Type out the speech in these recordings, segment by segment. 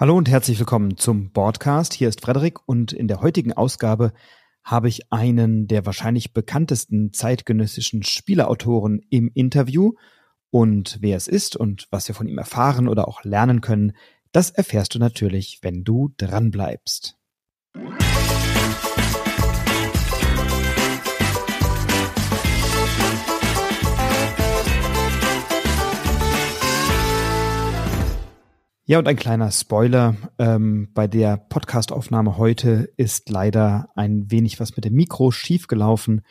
Hallo und herzlich willkommen zum Podcast. Hier ist Frederik und in der heutigen Ausgabe habe ich einen der wahrscheinlich bekanntesten zeitgenössischen Spieleautoren im Interview. Und wer es ist und was wir von ihm erfahren oder auch lernen können, das erfährst du natürlich, wenn du dranbleibst. Ja, und ein kleiner Spoiler. Ähm, bei der Podcastaufnahme heute ist leider ein wenig was mit dem Mikro schiefgelaufen.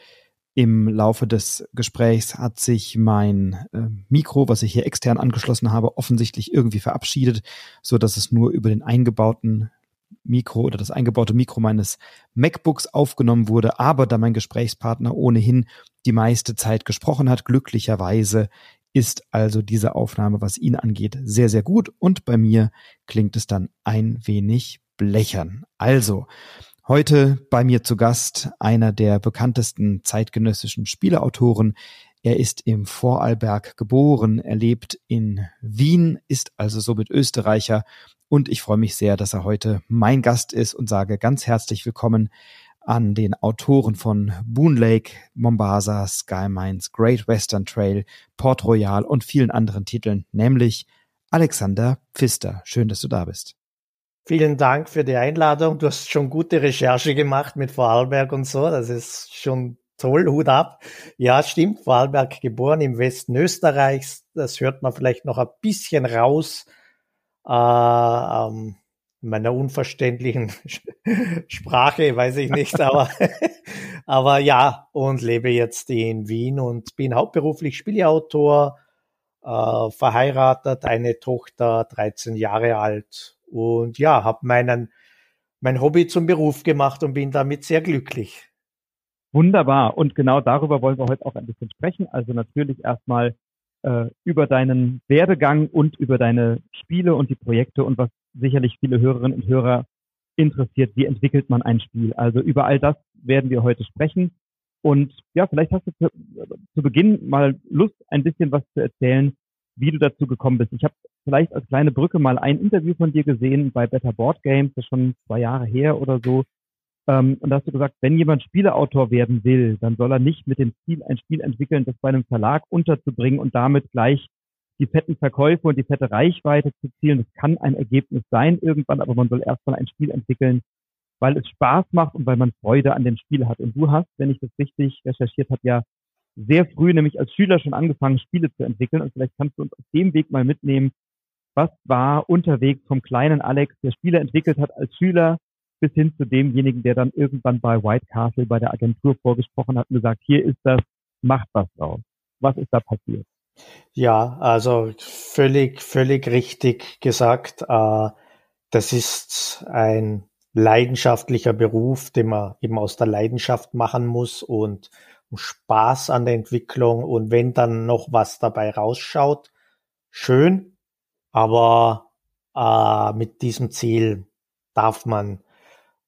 Im Laufe des Gesprächs hat sich mein äh, Mikro, was ich hier extern angeschlossen habe, offensichtlich irgendwie verabschiedet, so dass es nur über den eingebauten Mikro oder das eingebaute Mikro meines MacBooks aufgenommen wurde. Aber da mein Gesprächspartner ohnehin die meiste Zeit gesprochen hat, glücklicherweise ist also diese Aufnahme, was ihn angeht, sehr, sehr gut und bei mir klingt es dann ein wenig blechern. Also, heute bei mir zu Gast einer der bekanntesten zeitgenössischen Spieleautoren. Er ist im Vorarlberg geboren, er lebt in Wien, ist also somit Österreicher und ich freue mich sehr, dass er heute mein Gast ist und sage ganz herzlich willkommen an den Autoren von Boon Lake, Mombasa, Sky Mines, Great Western Trail, Port Royal und vielen anderen Titeln, nämlich Alexander Pfister. Schön, dass du da bist. Vielen Dank für die Einladung. Du hast schon gute Recherche gemacht mit Vorarlberg und so. Das ist schon toll. Hut ab. Ja, stimmt. Vorarlberg geboren im Westen Österreichs. Das hört man vielleicht noch ein bisschen raus. Äh, ähm, meiner unverständlichen Sprache, weiß ich nicht, aber, aber ja, und lebe jetzt in Wien und bin hauptberuflich Spieleautor, äh, verheiratet, eine Tochter, 13 Jahre alt und ja, habe meinen mein Hobby zum Beruf gemacht und bin damit sehr glücklich. Wunderbar. Und genau darüber wollen wir heute auch ein bisschen sprechen. Also natürlich erstmal äh, über deinen Werdegang und über deine Spiele und die Projekte und was sicherlich viele Hörerinnen und Hörer interessiert, wie entwickelt man ein Spiel. Also über all das werden wir heute sprechen. Und ja, vielleicht hast du zu, zu Beginn mal Lust, ein bisschen was zu erzählen, wie du dazu gekommen bist. Ich habe vielleicht als kleine Brücke mal ein Interview von dir gesehen bei Better Board Games, das ist schon zwei Jahre her oder so. Ähm, und da hast du gesagt, wenn jemand Spieleautor werden will, dann soll er nicht mit dem Ziel ein Spiel entwickeln, das bei einem Verlag unterzubringen und damit gleich die fetten Verkäufe und die fette Reichweite zu zielen. Das kann ein Ergebnis sein irgendwann, aber man soll erstmal ein Spiel entwickeln, weil es Spaß macht und weil man Freude an dem Spiel hat. Und du hast, wenn ich das richtig recherchiert habe, ja sehr früh, nämlich als Schüler schon angefangen, Spiele zu entwickeln. Und vielleicht kannst du uns auf dem Weg mal mitnehmen, was war unterwegs vom kleinen Alex, der Spiele entwickelt hat als Schüler, bis hin zu demjenigen, der dann irgendwann bei White Castle bei der Agentur vorgesprochen hat und gesagt, hier ist das, macht was draus. Was ist da passiert? Ja, also völlig, völlig richtig gesagt. Äh, das ist ein leidenschaftlicher Beruf, den man eben aus der Leidenschaft machen muss und Spaß an der Entwicklung. Und wenn dann noch was dabei rausschaut, schön. Aber äh, mit diesem Ziel darf man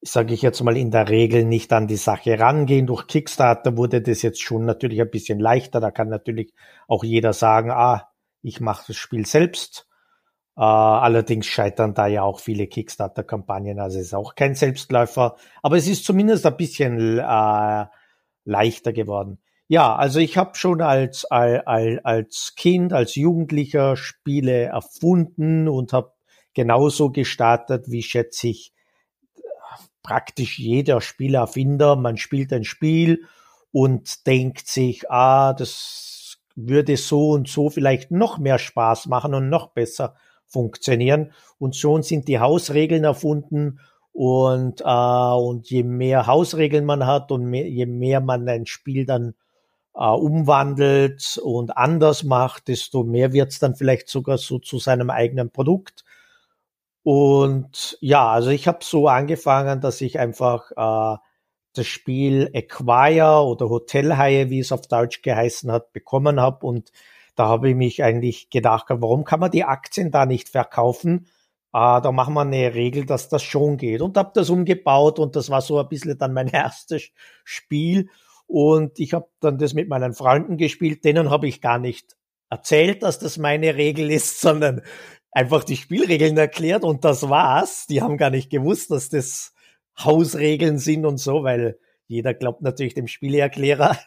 sage ich jetzt mal, in der Regel nicht an die Sache rangehen. Durch Kickstarter wurde das jetzt schon natürlich ein bisschen leichter. Da kann natürlich auch jeder sagen, ah, ich mache das Spiel selbst. Äh, allerdings scheitern da ja auch viele Kickstarter-Kampagnen, also es ist auch kein Selbstläufer. Aber es ist zumindest ein bisschen äh, leichter geworden. Ja, also ich habe schon als, als, als Kind, als Jugendlicher Spiele erfunden und habe genauso gestartet, wie schätze ich, praktisch jeder Spielerfinder. Man spielt ein Spiel und denkt sich, ah, das würde so und so vielleicht noch mehr Spaß machen und noch besser funktionieren. Und schon sind die Hausregeln erfunden und, äh, und je mehr Hausregeln man hat und mehr, je mehr man ein Spiel dann äh, umwandelt und anders macht, desto mehr wird es dann vielleicht sogar so zu seinem eigenen Produkt. Und ja, also ich habe so angefangen, dass ich einfach äh, das Spiel Acquire oder Hotelhaie, wie es auf Deutsch geheißen hat, bekommen habe. Und da habe ich mich eigentlich gedacht, warum kann man die Aktien da nicht verkaufen? Äh, da machen wir eine Regel, dass das schon geht. Und habe das umgebaut und das war so ein bisschen dann mein erstes Spiel. Und ich habe dann das mit meinen Freunden gespielt, denen habe ich gar nicht erzählt, dass das meine Regel ist, sondern einfach die Spielregeln erklärt und das war's. Die haben gar nicht gewusst, dass das Hausregeln sind und so, weil jeder glaubt natürlich dem Spieleerklärer.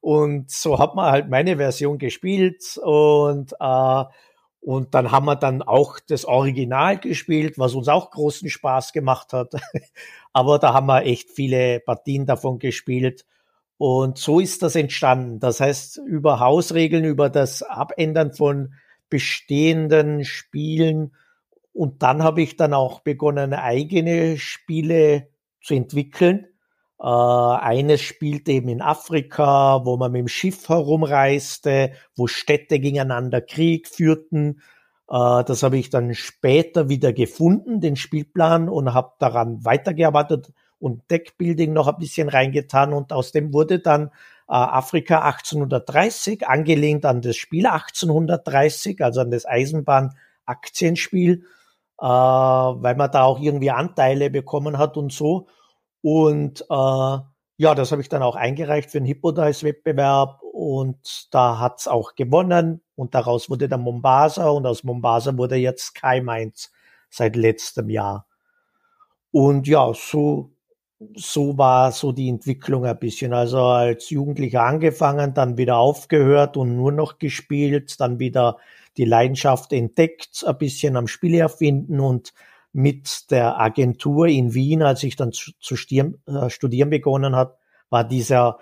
Und so hat man halt meine Version gespielt und äh, und dann haben wir dann auch das Original gespielt, was uns auch großen Spaß gemacht hat. Aber da haben wir echt viele Partien davon gespielt. Und so ist das entstanden. Das heißt, über Hausregeln, über das Abändern von bestehenden Spielen. Und dann habe ich dann auch begonnen, eigene Spiele zu entwickeln. Äh, eines spielt eben in Afrika, wo man mit dem Schiff herumreiste, wo Städte gegeneinander Krieg führten. Äh, das habe ich dann später wieder gefunden, den Spielplan, und habe daran weitergearbeitet und Deckbuilding noch ein bisschen reingetan. Und aus dem wurde dann Afrika 1830, angelehnt an das Spiel 1830, also an das Eisenbahn-Aktienspiel, äh, weil man da auch irgendwie Anteile bekommen hat und so. Und äh, ja, das habe ich dann auch eingereicht für den Hippodice-Wettbewerb und da hat's auch gewonnen und daraus wurde dann Mombasa und aus Mombasa wurde jetzt Sky Mainz seit letztem Jahr. Und ja, so, so war so die Entwicklung ein bisschen. Also als Jugendlicher angefangen, dann wieder aufgehört und nur noch gespielt, dann wieder die Leidenschaft entdeckt, ein bisschen am Spiel erfinden und mit der Agentur in Wien, als ich dann zu, zu stieren, äh, studieren begonnen hat, war dieser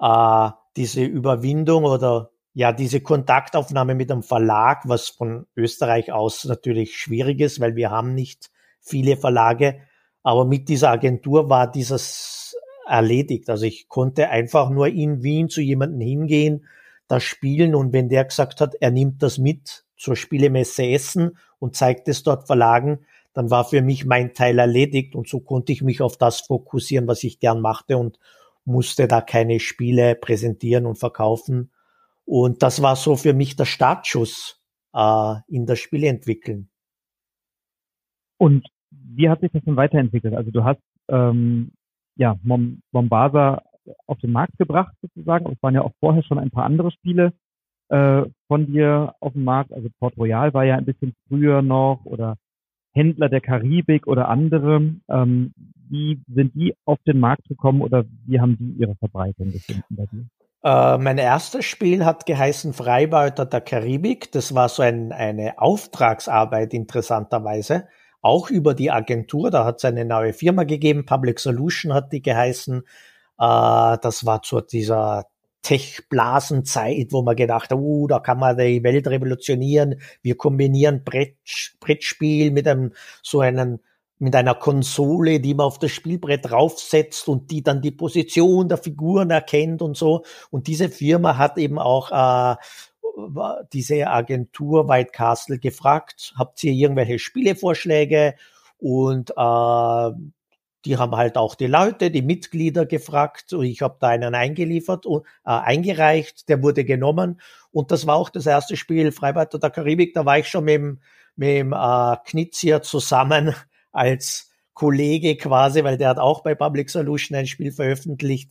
äh, diese Überwindung oder ja diese Kontaktaufnahme mit dem Verlag, was von Österreich aus natürlich schwierig ist, weil wir haben nicht viele Verlage, aber mit dieser Agentur war dieses erledigt. Also ich konnte einfach nur in Wien zu jemandem hingehen, das spielen und wenn der gesagt hat, er nimmt das mit zur Spielemesse Essen und zeigt es dort Verlagen, dann war für mich mein Teil erledigt und so konnte ich mich auf das fokussieren, was ich gern machte und musste da keine Spiele präsentieren und verkaufen. Und das war so für mich der Startschuss äh, in das Spiel entwickeln. Und wie hat sich das denn weiterentwickelt? Also du hast ähm, ja Mom Mombasa auf den Markt gebracht sozusagen. Es waren ja auch vorher schon ein paar andere Spiele äh, von dir auf dem Markt. Also Port Royal war ja ein bisschen früher noch oder Händler der Karibik oder andere. Ähm, wie sind die auf den Markt gekommen oder wie haben die ihre Verbreitung gefunden bei dir? Äh, mein erstes Spiel hat geheißen Freibeuter der Karibik. Das war so ein, eine Auftragsarbeit interessanterweise. Auch über die Agentur, da hat es eine neue Firma gegeben, Public Solution hat die geheißen. Äh, das war zu dieser Tech-Blasenzeit, wo man gedacht hat, uh, da kann man die Welt revolutionieren. Wir kombinieren Brett, Brettspiel mit einem so einen mit einer Konsole, die man auf das Spielbrett draufsetzt und die dann die Position der Figuren erkennt und so. Und diese Firma hat eben auch äh, diese Agentur White Castle gefragt, habt ihr irgendwelche Spielevorschläge? Und äh, die haben halt auch die Leute, die Mitglieder gefragt und ich habe da einen eingeliefert und äh, eingereicht, der wurde genommen. Und das war auch das erste Spiel Freibad der Karibik, da war ich schon mit dem, mit dem äh, Knitz hier zusammen als Kollege quasi, weil der hat auch bei Public Solution ein Spiel veröffentlicht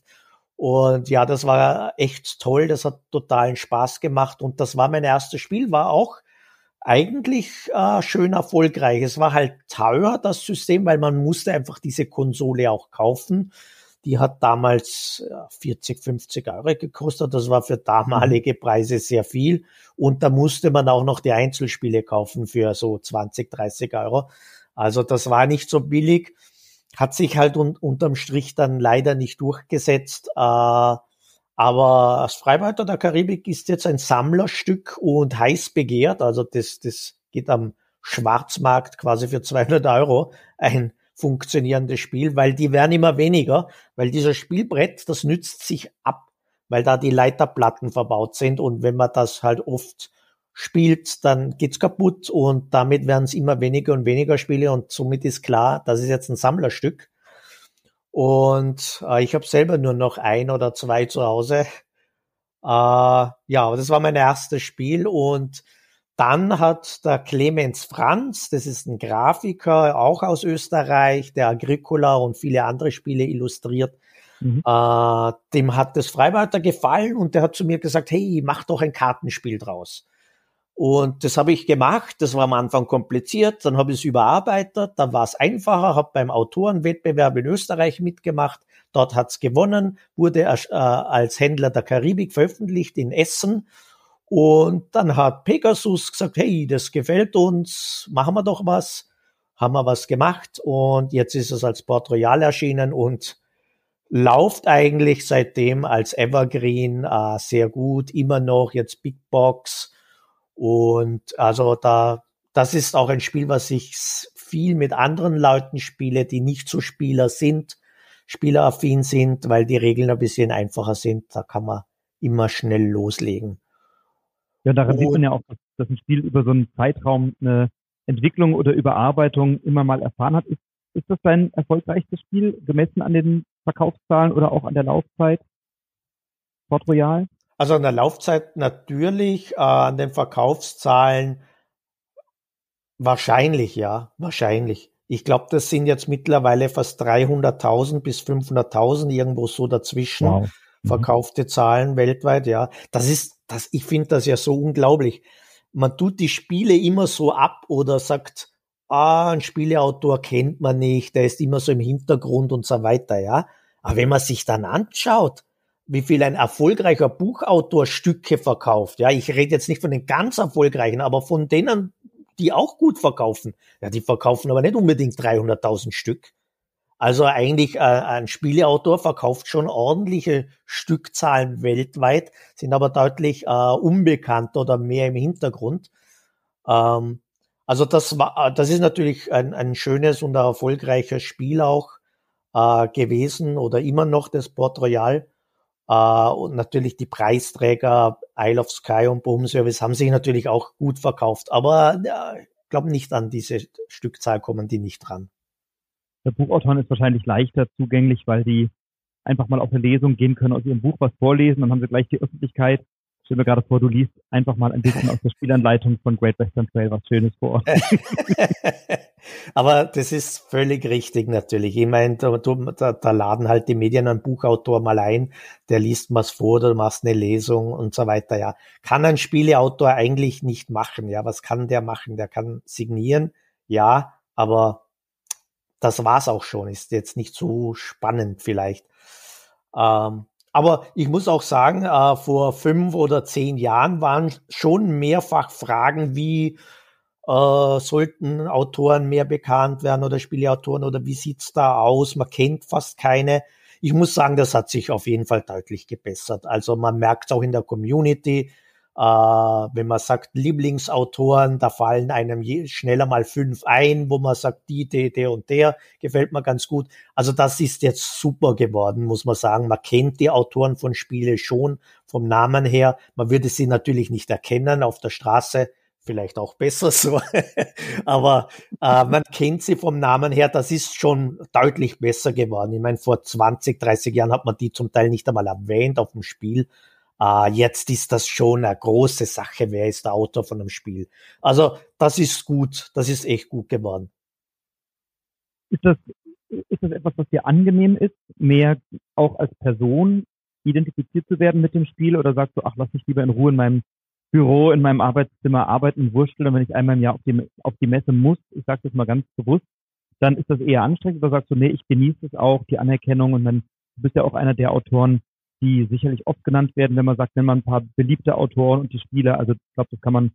und ja, das war echt toll, das hat totalen Spaß gemacht und das war mein erstes Spiel, war auch eigentlich äh, schön erfolgreich. Es war halt teuer, das System, weil man musste einfach diese Konsole auch kaufen. Die hat damals 40, 50 Euro gekostet. Das war für damalige Preise sehr viel. Und da musste man auch noch die Einzelspiele kaufen für so 20, 30 Euro. Also das war nicht so billig. Hat sich halt un unterm Strich dann leider nicht durchgesetzt. Äh, aber das Freibeuter der Karibik ist jetzt ein Sammlerstück und heiß begehrt. Also das, das geht am Schwarzmarkt quasi für 200 Euro ein funktionierendes Spiel, weil die werden immer weniger, weil dieser Spielbrett, das nützt sich ab, weil da die Leiterplatten verbaut sind und wenn man das halt oft spielt, dann geht's kaputt und damit werden es immer weniger und weniger Spiele und somit ist klar, das ist jetzt ein Sammlerstück und äh, ich habe selber nur noch ein oder zwei zu Hause. Äh, ja, aber das war mein erstes Spiel. Und dann hat der Clemens Franz, das ist ein Grafiker, auch aus Österreich, der Agricola und viele andere Spiele illustriert. Mhm. Äh, dem hat das Freiwalter gefallen und der hat zu mir gesagt, hey, mach doch ein Kartenspiel draus. Und das habe ich gemacht. Das war am Anfang kompliziert. Dann habe ich es überarbeitet. Dann war es einfacher. Habe beim Autorenwettbewerb in Österreich mitgemacht. Dort hat's gewonnen. Wurde äh, als Händler der Karibik veröffentlicht in Essen. Und dann hat Pegasus gesagt, hey, das gefällt uns. Machen wir doch was. Haben wir was gemacht. Und jetzt ist es als Port Royal erschienen und läuft eigentlich seitdem als Evergreen äh, sehr gut. Immer noch jetzt Big Box und also da, das ist auch ein Spiel, was ich viel mit anderen Leuten spiele, die nicht so Spieler sind, spieleraffin sind, weil die Regeln ein bisschen einfacher sind. Da kann man immer schnell loslegen. Ja, daran und, sieht man ja auch, dass ein Spiel über so einen Zeitraum eine Entwicklung oder Überarbeitung immer mal erfahren hat. Ist, ist das dein erfolgreichstes Spiel, gemessen an den Verkaufszahlen oder auch an der Laufzeit? Port Royal? Also an der Laufzeit natürlich, äh, an den Verkaufszahlen wahrscheinlich, ja, wahrscheinlich. Ich glaube, das sind jetzt mittlerweile fast 300.000 bis 500.000 irgendwo so dazwischen wow. Mhm. verkaufte Zahlen weltweit. Ja, das ist, das. Ich finde das ja so unglaublich. Man tut die Spiele immer so ab oder sagt, ah, ein Spieleautor kennt man nicht, der ist immer so im Hintergrund und so weiter. Ja, aber wenn man sich dann anschaut, wie viel ein erfolgreicher Buchautor Stücke verkauft. Ja, ich rede jetzt nicht von den ganz erfolgreichen, aber von denen, die auch gut verkaufen. Ja, die verkaufen aber nicht unbedingt 300.000 Stück. Also eigentlich äh, ein Spieleautor verkauft schon ordentliche Stückzahlen weltweit, sind aber deutlich äh, unbekannt oder mehr im Hintergrund. Ähm, also das war, das ist natürlich ein, ein schönes und erfolgreiches Spiel auch äh, gewesen oder immer noch das Port Royal. Uh, und natürlich die Preisträger Isle of Sky und Boom Service haben sich natürlich auch gut verkauft. Aber ja, ich glaube nicht an diese Stückzahl kommen die nicht dran. Der Buchautoren ist wahrscheinlich leichter zugänglich, weil die einfach mal auf eine Lesung gehen können, aus ihrem Buch was vorlesen, dann haben sie gleich die Öffentlichkeit stell mir gerade vor, du liest einfach mal ein bisschen aus der Spielanleitung von Great Western Trail was Schönes vor. Aber das ist völlig richtig natürlich. Ich meine, da, da, da laden halt die Medien einen Buchautor mal ein, der liest was vor, du machst eine Lesung und so weiter, ja. Kann ein Spieleautor eigentlich nicht machen, ja. Was kann der machen? Der kann signieren, ja, aber das war's auch schon. Ist jetzt nicht so spannend vielleicht. Ähm, aber ich muss auch sagen, äh, vor fünf oder zehn Jahren waren schon mehrfach Fragen wie, äh, sollten Autoren mehr bekannt werden oder Spieleautoren oder wie sieht's da aus? Man kennt fast keine. Ich muss sagen, das hat sich auf jeden Fall deutlich gebessert. Also man merkt auch in der Community, äh, wenn man sagt Lieblingsautoren, da fallen einem schneller mal fünf ein, wo man sagt, die, der, der und der gefällt mir ganz gut. Also das ist jetzt super geworden, muss man sagen. Man kennt die Autoren von Spiele schon vom Namen her. Man würde sie natürlich nicht erkennen auf der Straße. Vielleicht auch besser so. Aber äh, man kennt sie vom Namen her. Das ist schon deutlich besser geworden. Ich meine, vor 20, 30 Jahren hat man die zum Teil nicht einmal erwähnt auf dem Spiel. Uh, jetzt ist das schon eine große Sache, wer ist der Autor von einem Spiel. Also das ist gut, das ist echt gut geworden. Ist das, ist das etwas, was dir angenehm ist, mehr auch als Person identifiziert zu werden mit dem Spiel oder sagst du, ach, lass mich lieber in Ruhe in meinem Büro, in meinem Arbeitszimmer arbeiten, wursteln und wenn ich einmal im Jahr auf die, auf die Messe muss, ich sage das mal ganz bewusst, dann ist das eher anstrengend oder sagst du, nee, ich genieße es auch, die Anerkennung und dann du bist ja auch einer der Autoren, die sicherlich oft genannt werden, wenn man sagt, wenn man ein paar beliebte Autoren und die Spiele, also ich glaube, das kann man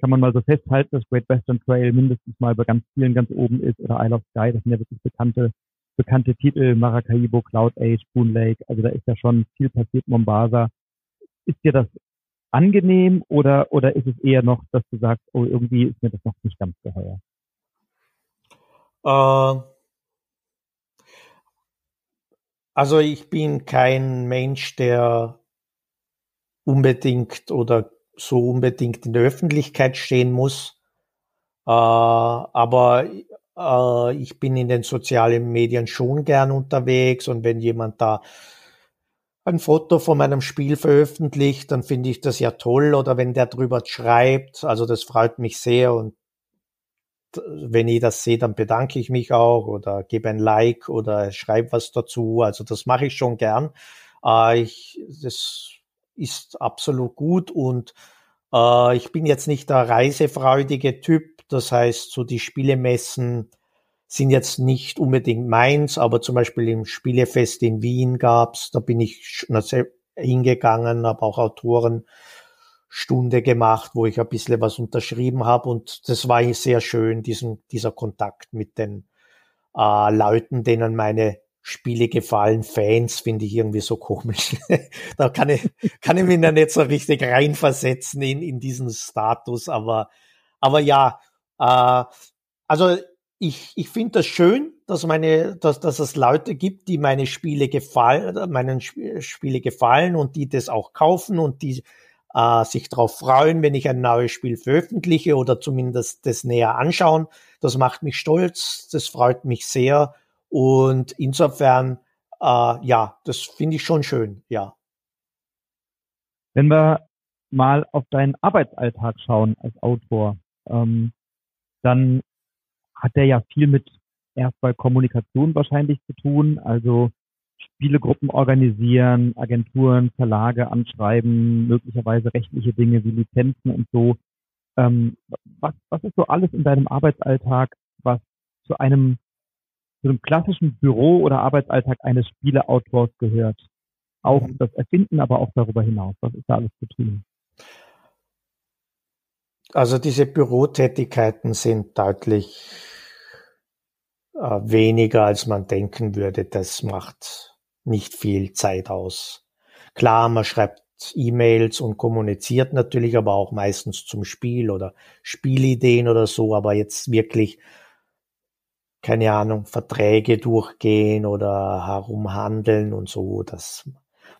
kann man mal so festhalten, dass Great Western Trail mindestens mal bei ganz vielen ganz oben ist oder Isle of Sky, das sind ja wirklich bekannte bekannte Titel, Maracaibo, Cloud Age, Boon Lake, also da ist ja schon viel passiert, Mombasa. Ist dir das angenehm oder oder ist es eher noch, dass du sagst, oh, irgendwie ist mir das noch nicht ganz geheuer? Uh, also ich bin kein Mensch, der unbedingt oder so unbedingt in der Öffentlichkeit stehen muss. Äh, aber äh, ich bin in den sozialen Medien schon gern unterwegs und wenn jemand da ein Foto von meinem Spiel veröffentlicht, dann finde ich das ja toll oder wenn der drüber schreibt, also das freut mich sehr und wenn ich das sehe, dann bedanke ich mich auch oder gebe ein Like oder schreibe was dazu. Also das mache ich schon gern. Äh, ich, das ist absolut gut und Äh, ich bin jetzt nicht der reisefreudige Typ, das heißt, so die Spielemessen sind jetzt nicht unbedingt meins, aber zum Beispiel im Spielefest in Wien gab's, da bin ich hingegangen, habe auch Autorenstunde gemacht, wo ich ein bisschen was unterschrieben habe und das war sehr schön, diesen, dieser Kontakt mit den äh, Leuten, denen meine Spiele gefallen. Fans finde ich irgendwie so komisch. da kann ich, kann ich mich da nicht so richtig reinversetzen in, in diesen Status, aber, aber ja, äh, also ich, ich finde das schön, dass meine, dass, dass es Leute gibt, die meine Spiele gefallen, meinen Spiele gefallen und die das auch kaufen und die äh, sich darauf freuen, wenn ich ein neues Spiel veröffentliche oder zumindest das näher anschauen. Das macht mich stolz, das freut mich sehr und insofern, äh, ja, das finde ich schon schön, ja. Wenn wir mal auf deinen Arbeitsalltag schauen als Autor, ähm, dann hat der ja viel mit erstmal Kommunikation wahrscheinlich zu tun, also Spielegruppen organisieren, Agenturen, Verlage anschreiben, möglicherweise rechtliche Dinge wie Lizenzen und so. Ähm, was, was ist so alles in deinem Arbeitsalltag, was zu einem, zu einem klassischen Büro- oder Arbeitsalltag eines Spieleautors gehört? Auch mhm. das Erfinden, aber auch darüber hinaus. Was ist da alles zu tun? Also diese Bürotätigkeiten sind deutlich äh, weniger, als man denken würde. Das macht nicht viel Zeit aus. Klar, man schreibt E-Mails und kommuniziert natürlich, aber auch meistens zum Spiel oder Spielideen oder so, aber jetzt wirklich keine Ahnung, Verträge durchgehen oder herumhandeln und so, das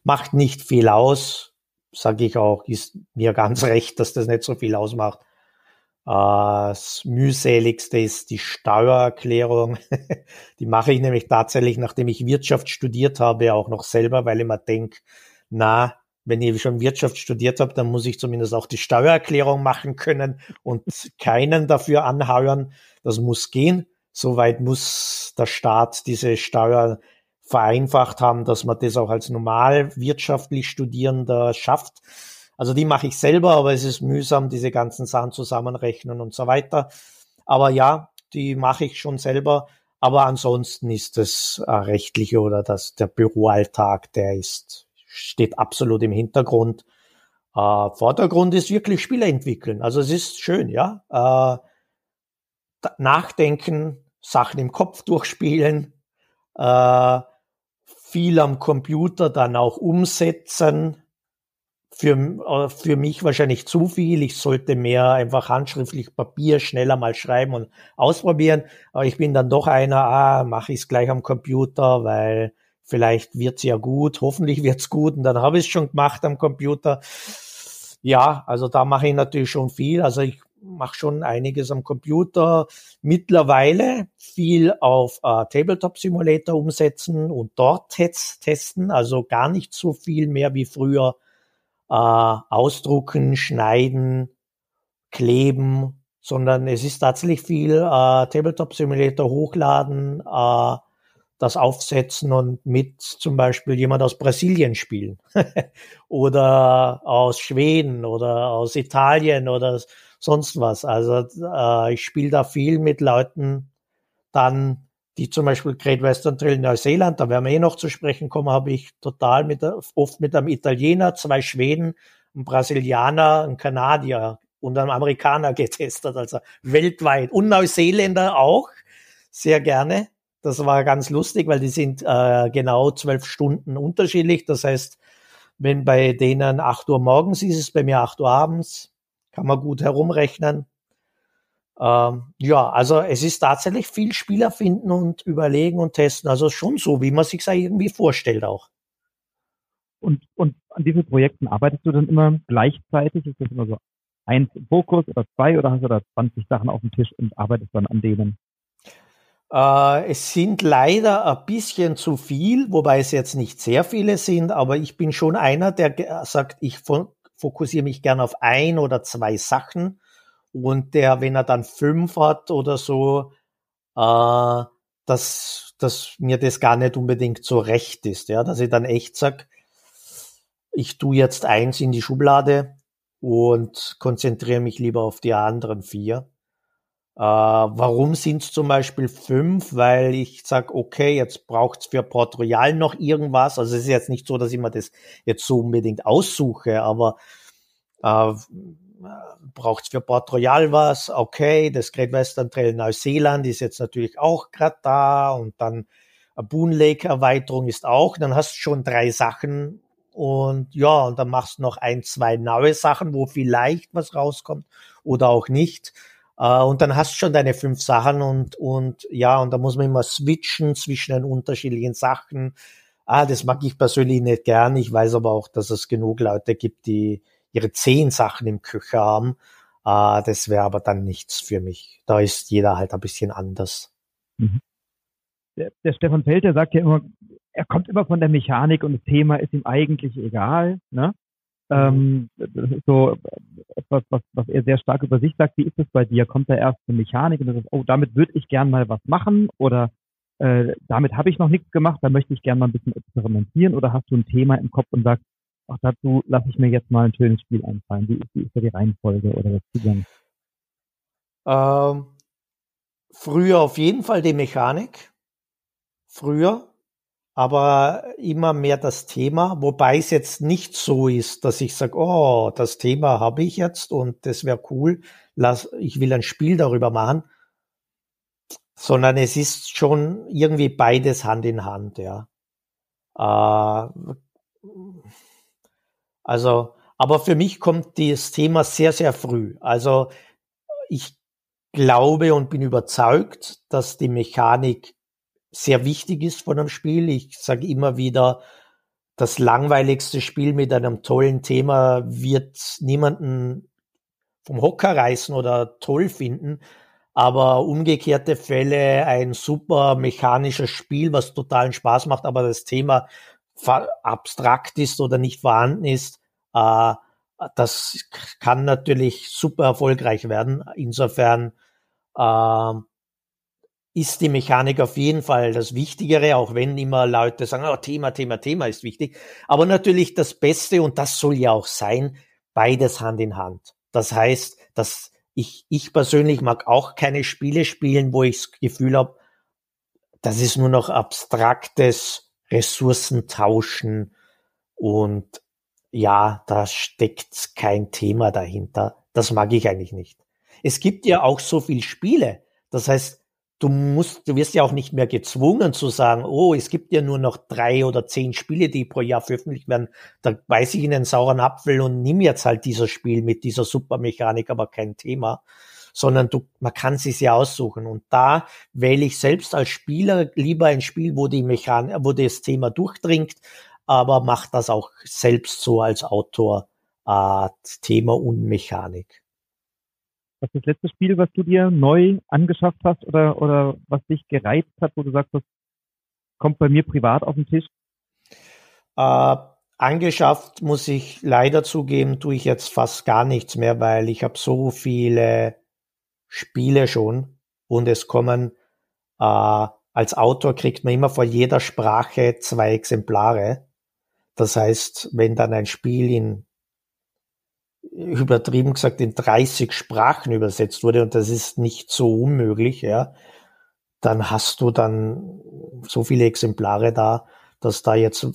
macht nicht viel aus sage ich auch, ist mir ganz recht, dass das nicht so viel ausmacht. Äh, das mühseligste ist die Steuererklärung. die mache ich nämlich tatsächlich, nachdem ich Wirtschaft studiert habe, auch noch selber, weil ich mir denke, na, wenn ich schon Wirtschaft studiert habe, dann muss ich zumindest auch die Steuererklärung machen können und keinen dafür anheuern. Das muss gehen. Soweit muss der Staat diese Steuer vereinfacht haben, dass man das auch als normal wirtschaftlich Studierender schafft. Also die mache ich selber, aber es ist mühsam, diese ganzen Sachen zusammenrechnen und so weiter. Aber ja, die mache ich schon selber. Aber ansonsten ist das äh, rechtliche oder das, der Büroalltag, der ist, steht absolut im Hintergrund. Äh, Vordergrund ist wirklich Spiele entwickeln. Also es ist schön, ja. Äh, nachdenken, Sachen im Kopf durchspielen, äh, viel am Computer dann auch umsetzen. Für, äh, für mich wahrscheinlich zu viel. Ich sollte mehr einfach handschriftlich Papier schneller mal schreiben und ausprobieren. Aber ich bin dann doch einer, ah, mache ich es gleich am Computer, weil vielleicht wird's ja gut, hoffentlich wird's gut und dann habe ich es schon gemacht am Computer. Ja, also da mache ich natürlich schon viel. Also ich mache schon einiges am Computer. Mittlerweile viel auf äh, Tabletop Simulator umsetzen und dort testen. Also gar nicht so viel mehr wie früher äh, ausdrucken, schneiden, kleben, sondern es ist tatsächlich viel äh, Tabletop Simulator hochladen, äh, das aufsetzen und mit zum Beispiel jemand aus Brasilien spielen oder aus Schweden oder aus Italien oder sonst was. Also äh, ich spiele da viel mit Leuten dann, die zum Beispiel Great Western Trail Neuseeland, da werden wir eh noch zu sprechen kommen, habe ich total mit, oft mit einem Italiener, zwei Schweden, einem Brasilianer, einem Kanadier und einem Amerikaner getestet, also weltweit. Und Neuseeländer auch, sehr gerne. Das war ganz lustig, weil die sind äh, genau zwölf Stunden unterschiedlich. Das heißt, wenn bei denen acht Uhr morgens ist, ist es bei mir acht Uhr abends kann man gut herumrechnen. Ähm, ja, also es ist tatsächlich viel Spieler finden und überlegen und testen. Also schon so, wie man sich irgendwie vorstellt auch. Und, und an diesen Projekten arbeitest du dann immer gleichzeitig? Ist das immer so eins im Fokus oder zwei oder hast du da 20 Sachen auf dem Tisch und arbeitest dann an denen? Äh, es sind leider ein bisschen zu viel, wobei es jetzt nicht sehr viele sind, aber ich bin schon einer, der sagt, ich fokussiere mich gern auf ein oder zwei Sachen und der, wenn er dann fünf hat oder so, äh, dass, dass mir das gar nicht unbedingt so recht ist, ja, dass ich dann echt sag, ich tu jetzt eins in die Schublade und konzentriere mich lieber auf die anderen vier. Äh, warum sind es zum Beispiel fünf? Weil ich sage, okay, jetzt braucht es für Port Royal noch irgendwas. Also es ist jetzt nicht so, dass ich mir das jetzt so unbedingt aussuche, aber äh, braucht es für Port Royal was? Okay, das Great Western Trail Neuseeland ist jetzt natürlich auch gerade da und dann Boon Lake Erweiterung ist auch. Dann hast du schon drei Sachen und ja, und dann machst du noch ein, zwei neue Sachen, wo vielleicht was rauskommt oder auch nicht. Uh, und dann hast du schon deine fünf Sachen und, und ja, und da muss man immer switchen zwischen den unterschiedlichen Sachen. Ah, das mag ich persönlich nicht gern. Ich weiß aber auch, dass es genug Leute gibt, die ihre zehn Sachen im Köcher haben. Uh, das wäre aber dann nichts für mich. Da ist jeder halt ein bisschen anders. Mhm. Der, der Stefan Feld, sagt ja immer, er kommt immer von der Mechanik und das Thema ist ihm eigentlich egal. Ne? Ähm, das ist so etwas, was, was er sehr stark über sich sagt. Wie ist es bei dir? Kommt da erst eine Mechanik und das ist, oh, damit würde ich gern mal was machen oder äh, damit habe ich noch nichts gemacht, da möchte ich gern mal ein bisschen experimentieren oder hast du ein Thema im Kopf und sagst, ach, dazu lasse ich mir jetzt mal ein schönes Spiel einfallen. Wie ist, wie ist da die Reihenfolge oder das Zugang? Ähm, früher auf jeden Fall die Mechanik. Früher aber immer mehr das Thema, wobei es jetzt nicht so ist, dass ich sage, oh, das Thema habe ich jetzt und das wäre cool, lass, ich will ein Spiel darüber machen, sondern es ist schon irgendwie beides Hand in Hand, ja. Äh, also, aber für mich kommt das Thema sehr, sehr früh. Also ich glaube und bin überzeugt, dass die Mechanik sehr wichtig ist von einem Spiel. Ich sage immer wieder, das langweiligste Spiel mit einem tollen Thema wird niemanden vom Hocker reißen oder toll finden. Aber umgekehrte Fälle, ein super mechanisches Spiel, was totalen Spaß macht, aber das Thema abstrakt ist oder nicht vorhanden ist, äh, das kann natürlich super erfolgreich werden. Insofern äh, ist die Mechanik auf jeden Fall das Wichtigere, auch wenn immer Leute sagen, oh, Thema, Thema, Thema ist wichtig. Aber natürlich das Beste, und das soll ja auch sein, beides Hand in Hand. Das heißt, dass ich, ich persönlich mag auch keine Spiele spielen, wo ich das Gefühl habe, das ist nur noch abstraktes Ressourcentauschen und ja, da steckt kein Thema dahinter. Das mag ich eigentlich nicht. Es gibt ja auch so viel Spiele. Das heißt, du musst, du wirst ja auch nicht mehr gezwungen zu sagen, oh, es gibt ja nur noch drei oder zehn Spiele, die pro Jahr veröffentlicht werden. Da beiß ich in den sauren Apfel und nimm jetzt halt dieses Spiel mit dieser Supermechanik, aber kein Thema. Sondern du, man kann sich ja aussuchen. Und da wähle ich selbst als Spieler lieber ein Spiel, wo die Mechanik, wo das Thema durchdringt, aber macht das auch selbst so als Autor, äh, Thema und Mechanik. Was ist das letzte Spiel, was du dir neu angeschafft hast oder, oder was dich gereizt hat, wo du sagst, das kommt bei mir privat auf den Tisch? Äh, angeschafft muss ich leider zugeben, tue ich jetzt fast gar nichts mehr, weil ich habe so viele Spiele schon und es kommen äh, als Autor kriegt man immer vor jeder Sprache zwei Exemplare. Das heißt, wenn dann ein Spiel in übertrieben gesagt in 30 Sprachen übersetzt wurde und das ist nicht so unmöglich, ja, dann hast du dann so viele Exemplare da, dass da jetzt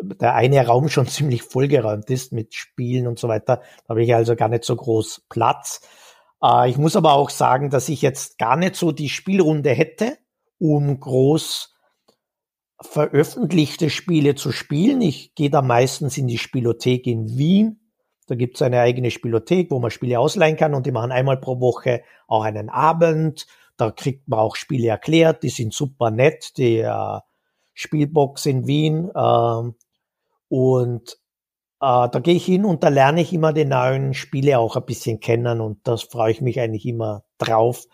der eine Raum schon ziemlich vollgeräumt ist mit Spielen und so weiter. Da habe ich also gar nicht so groß Platz. Äh, ich muss aber auch sagen, dass ich jetzt gar nicht so die Spielrunde hätte, um groß veröffentlichte Spiele zu spielen. Ich gehe da meistens in die Spielothek in Wien da gibt es eine eigene Spielothek, wo man Spiele ausleihen kann und die machen einmal pro Woche auch einen Abend. Da kriegt man auch Spiele erklärt, die sind super nett, die äh, Spielbox in Wien. Äh, und äh, da gehe ich hin und da lerne ich immer die neuen Spiele auch ein bisschen kennen und das freue ich mich eigentlich immer drauf.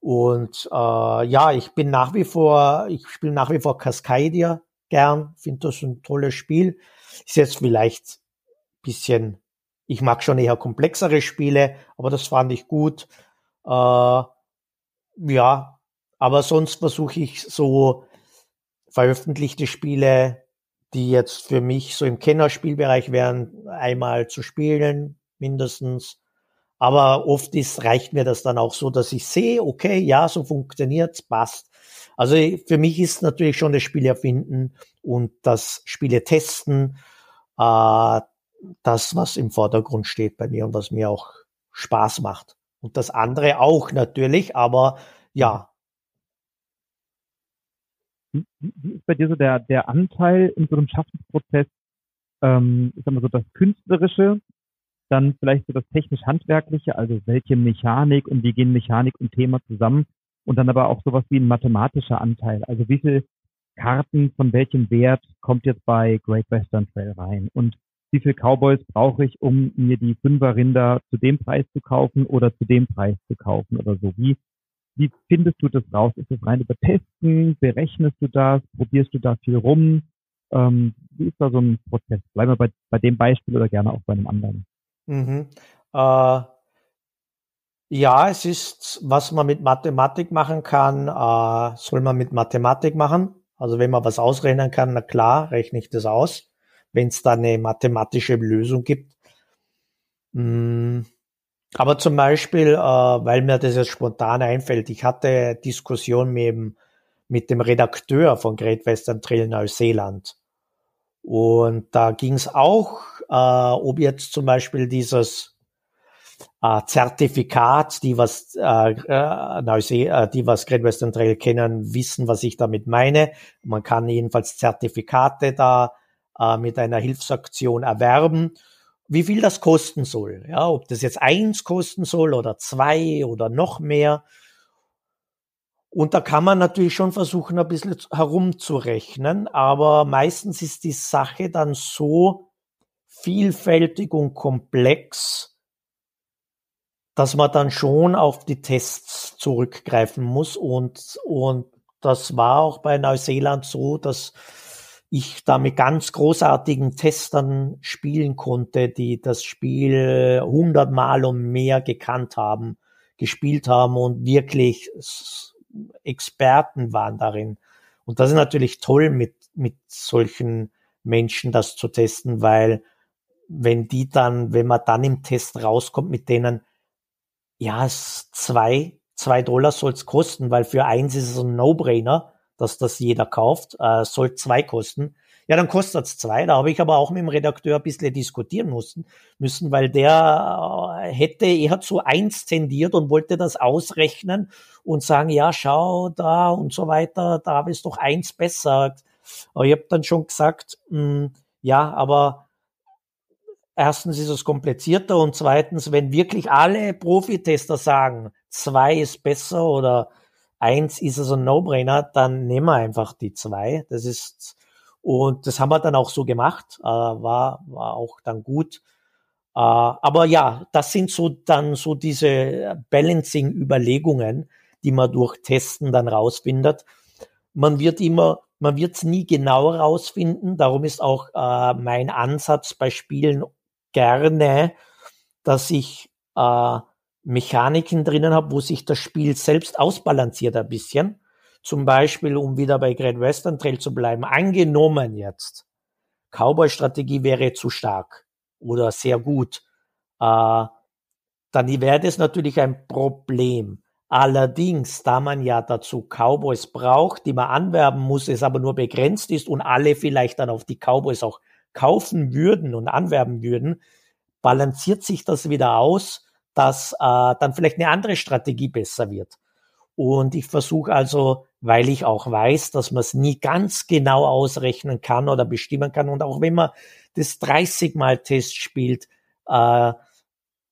Und äh, ja, ich bin nach wie vor, ich spiele nach wie vor Cascadia gern, finde das ein tolles Spiel. Ist jetzt vielleicht bisschen ich mag schon eher komplexere Spiele, aber das fand ich gut. Äh, ja, aber sonst versuche ich so veröffentlichte Spiele, die jetzt für mich so im Kennerspielbereich wären, einmal zu spielen, mindestens. Aber oft ist, reicht mir das dann auch so, dass ich sehe, okay, ja, so funktioniert's, passt. Also für mich ist natürlich schon das Spiel erfinden und das Spiele testen, äh, das, was im Vordergrund steht bei mir und was mir auch Spaß macht. Und das andere auch natürlich, aber ja. Wie ist bei dir so der, der Anteil in so einem Schaffensprozess, ähm, ich sag mal so das Künstlerische dann vielleicht so das technisch-handwerkliche, also welche Mechanik und wie gehen Mechanik und Thema zusammen und dann aber auch sowas wie ein mathematischer Anteil. Also wie viel Karten von welchem Wert kommt jetzt bei Great Western Trail rein und wie viel Cowboys brauche ich, um mir die Fünfer-Rinder zu dem Preis zu kaufen oder zu dem Preis zu kaufen oder so. Wie, wie findest du das raus? Ist das rein über Testen? Berechnest du das? Probierst du da viel rum? Ähm, wie ist da so ein Prozess? Bleiben wir bei, bei dem Beispiel oder gerne auch bei einem anderen. Mhm. Äh, ja, es ist, was man mit Mathematik machen kann, äh, soll man mit Mathematik machen. Also wenn man was ausrechnen kann, na klar, rechne ich das aus, wenn es da eine mathematische Lösung gibt. Mm, aber zum Beispiel, äh, weil mir das jetzt spontan einfällt, ich hatte Diskussion mit dem, mit dem Redakteur von Great Western Trail Neuseeland. Und da ging es auch, äh, ob jetzt zum Beispiel dieses äh, Zertifikat, die was äh, äh, äh, die was Great Western Trail kennen, wissen, was ich damit meine. Man kann jedenfalls Zertifikate da äh, mit einer Hilfsaktion erwerben. Wie viel das kosten soll, ja, ob das jetzt eins kosten soll oder zwei oder noch mehr. Und da kann man natürlich schon versuchen, ein bisschen herumzurechnen, aber meistens ist die Sache dann so vielfältig und komplex, dass man dann schon auf die Tests zurückgreifen muss. Und, und das war auch bei Neuseeland so, dass ich da mit ganz großartigen Testern spielen konnte, die das Spiel hundertmal und mehr gekannt haben, gespielt haben und wirklich Experten waren darin. Und das ist natürlich toll, mit, mit solchen Menschen das zu testen, weil wenn die dann, wenn man dann im Test rauskommt mit denen, ja, es zwei, zwei Dollar soll's kosten, weil für eins ist es ein No-Brainer, dass das jeder kauft, äh, soll zwei kosten. Ja, dann kostet es zwei. Da habe ich aber auch mit dem Redakteur ein bisschen diskutieren müssen, müssen weil der äh, hätte, er hat so eins tendiert und wollte das ausrechnen und sagen, ja, schau da und so weiter, da ist doch eins besser. Aber ich habe dann schon gesagt, mh, hm, ja, aber erstens ist es komplizierter und zweitens, wenn wirklich alle Profitester sagen, zwei ist besser oder eins ist es ein No-Brainer, dann nehmen wir einfach die zwei. Das ist und das haben wir dann auch so gemacht, äh, war, war auch dann gut. Äh, aber ja, das sind so dann so diese Balancing-Überlegungen, die man durch Testen dann rausfindet. Man wird immer, man wird es nie genau rausfinden. Darum ist auch äh, mein Ansatz bei Spielen gerne, dass ich äh, Mechaniken drinnen habe, wo sich das Spiel selbst ausbalanciert ein bisschen. Zum Beispiel, um wieder bei Great Western Trail zu bleiben, angenommen jetzt, Cowboy-Strategie wäre zu stark oder sehr gut, äh, dann wäre das natürlich ein Problem. Allerdings, da man ja dazu Cowboys braucht, die man anwerben muss, es aber nur begrenzt ist und alle vielleicht dann auf die Cowboys auch kaufen würden und anwerben würden, balanciert sich das wieder aus, dass äh, dann vielleicht eine andere Strategie besser wird. Und ich versuche also, weil ich auch weiß, dass man es nie ganz genau ausrechnen kann oder bestimmen kann. Und auch wenn man das 30 Mal Test spielt, äh,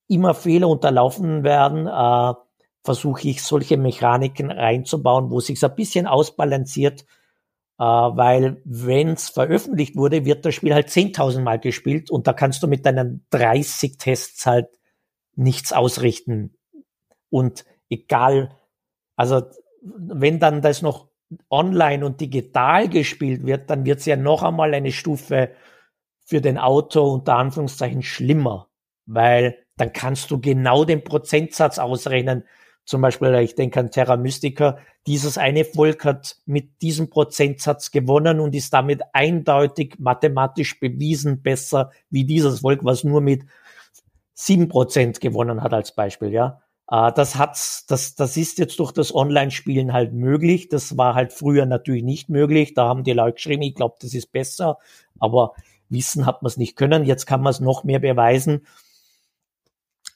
immer Fehler unterlaufen werden, äh, versuche ich solche Mechaniken reinzubauen, wo sich ein bisschen ausbalanciert, weil wenn es veröffentlicht wurde, wird das Spiel halt 10.000 Mal gespielt und da kannst du mit deinen 30 Tests halt nichts ausrichten. Und egal, also wenn dann das noch online und digital gespielt wird, dann wird es ja noch einmal eine Stufe für den Autor unter Anführungszeichen schlimmer, weil dann kannst du genau den Prozentsatz ausrechnen. Zum Beispiel, ich denke an Terra Mystica, dieses eine Volk hat mit diesem Prozentsatz gewonnen und ist damit eindeutig mathematisch bewiesen besser wie dieses Volk, was nur mit sieben Prozent gewonnen hat als Beispiel, ja. Äh, das hat's, das, das ist jetzt durch das Online-Spielen halt möglich. Das war halt früher natürlich nicht möglich. Da haben die Leute geschrieben, ich glaube, das ist besser, aber wissen hat man es nicht können. Jetzt kann man es noch mehr beweisen.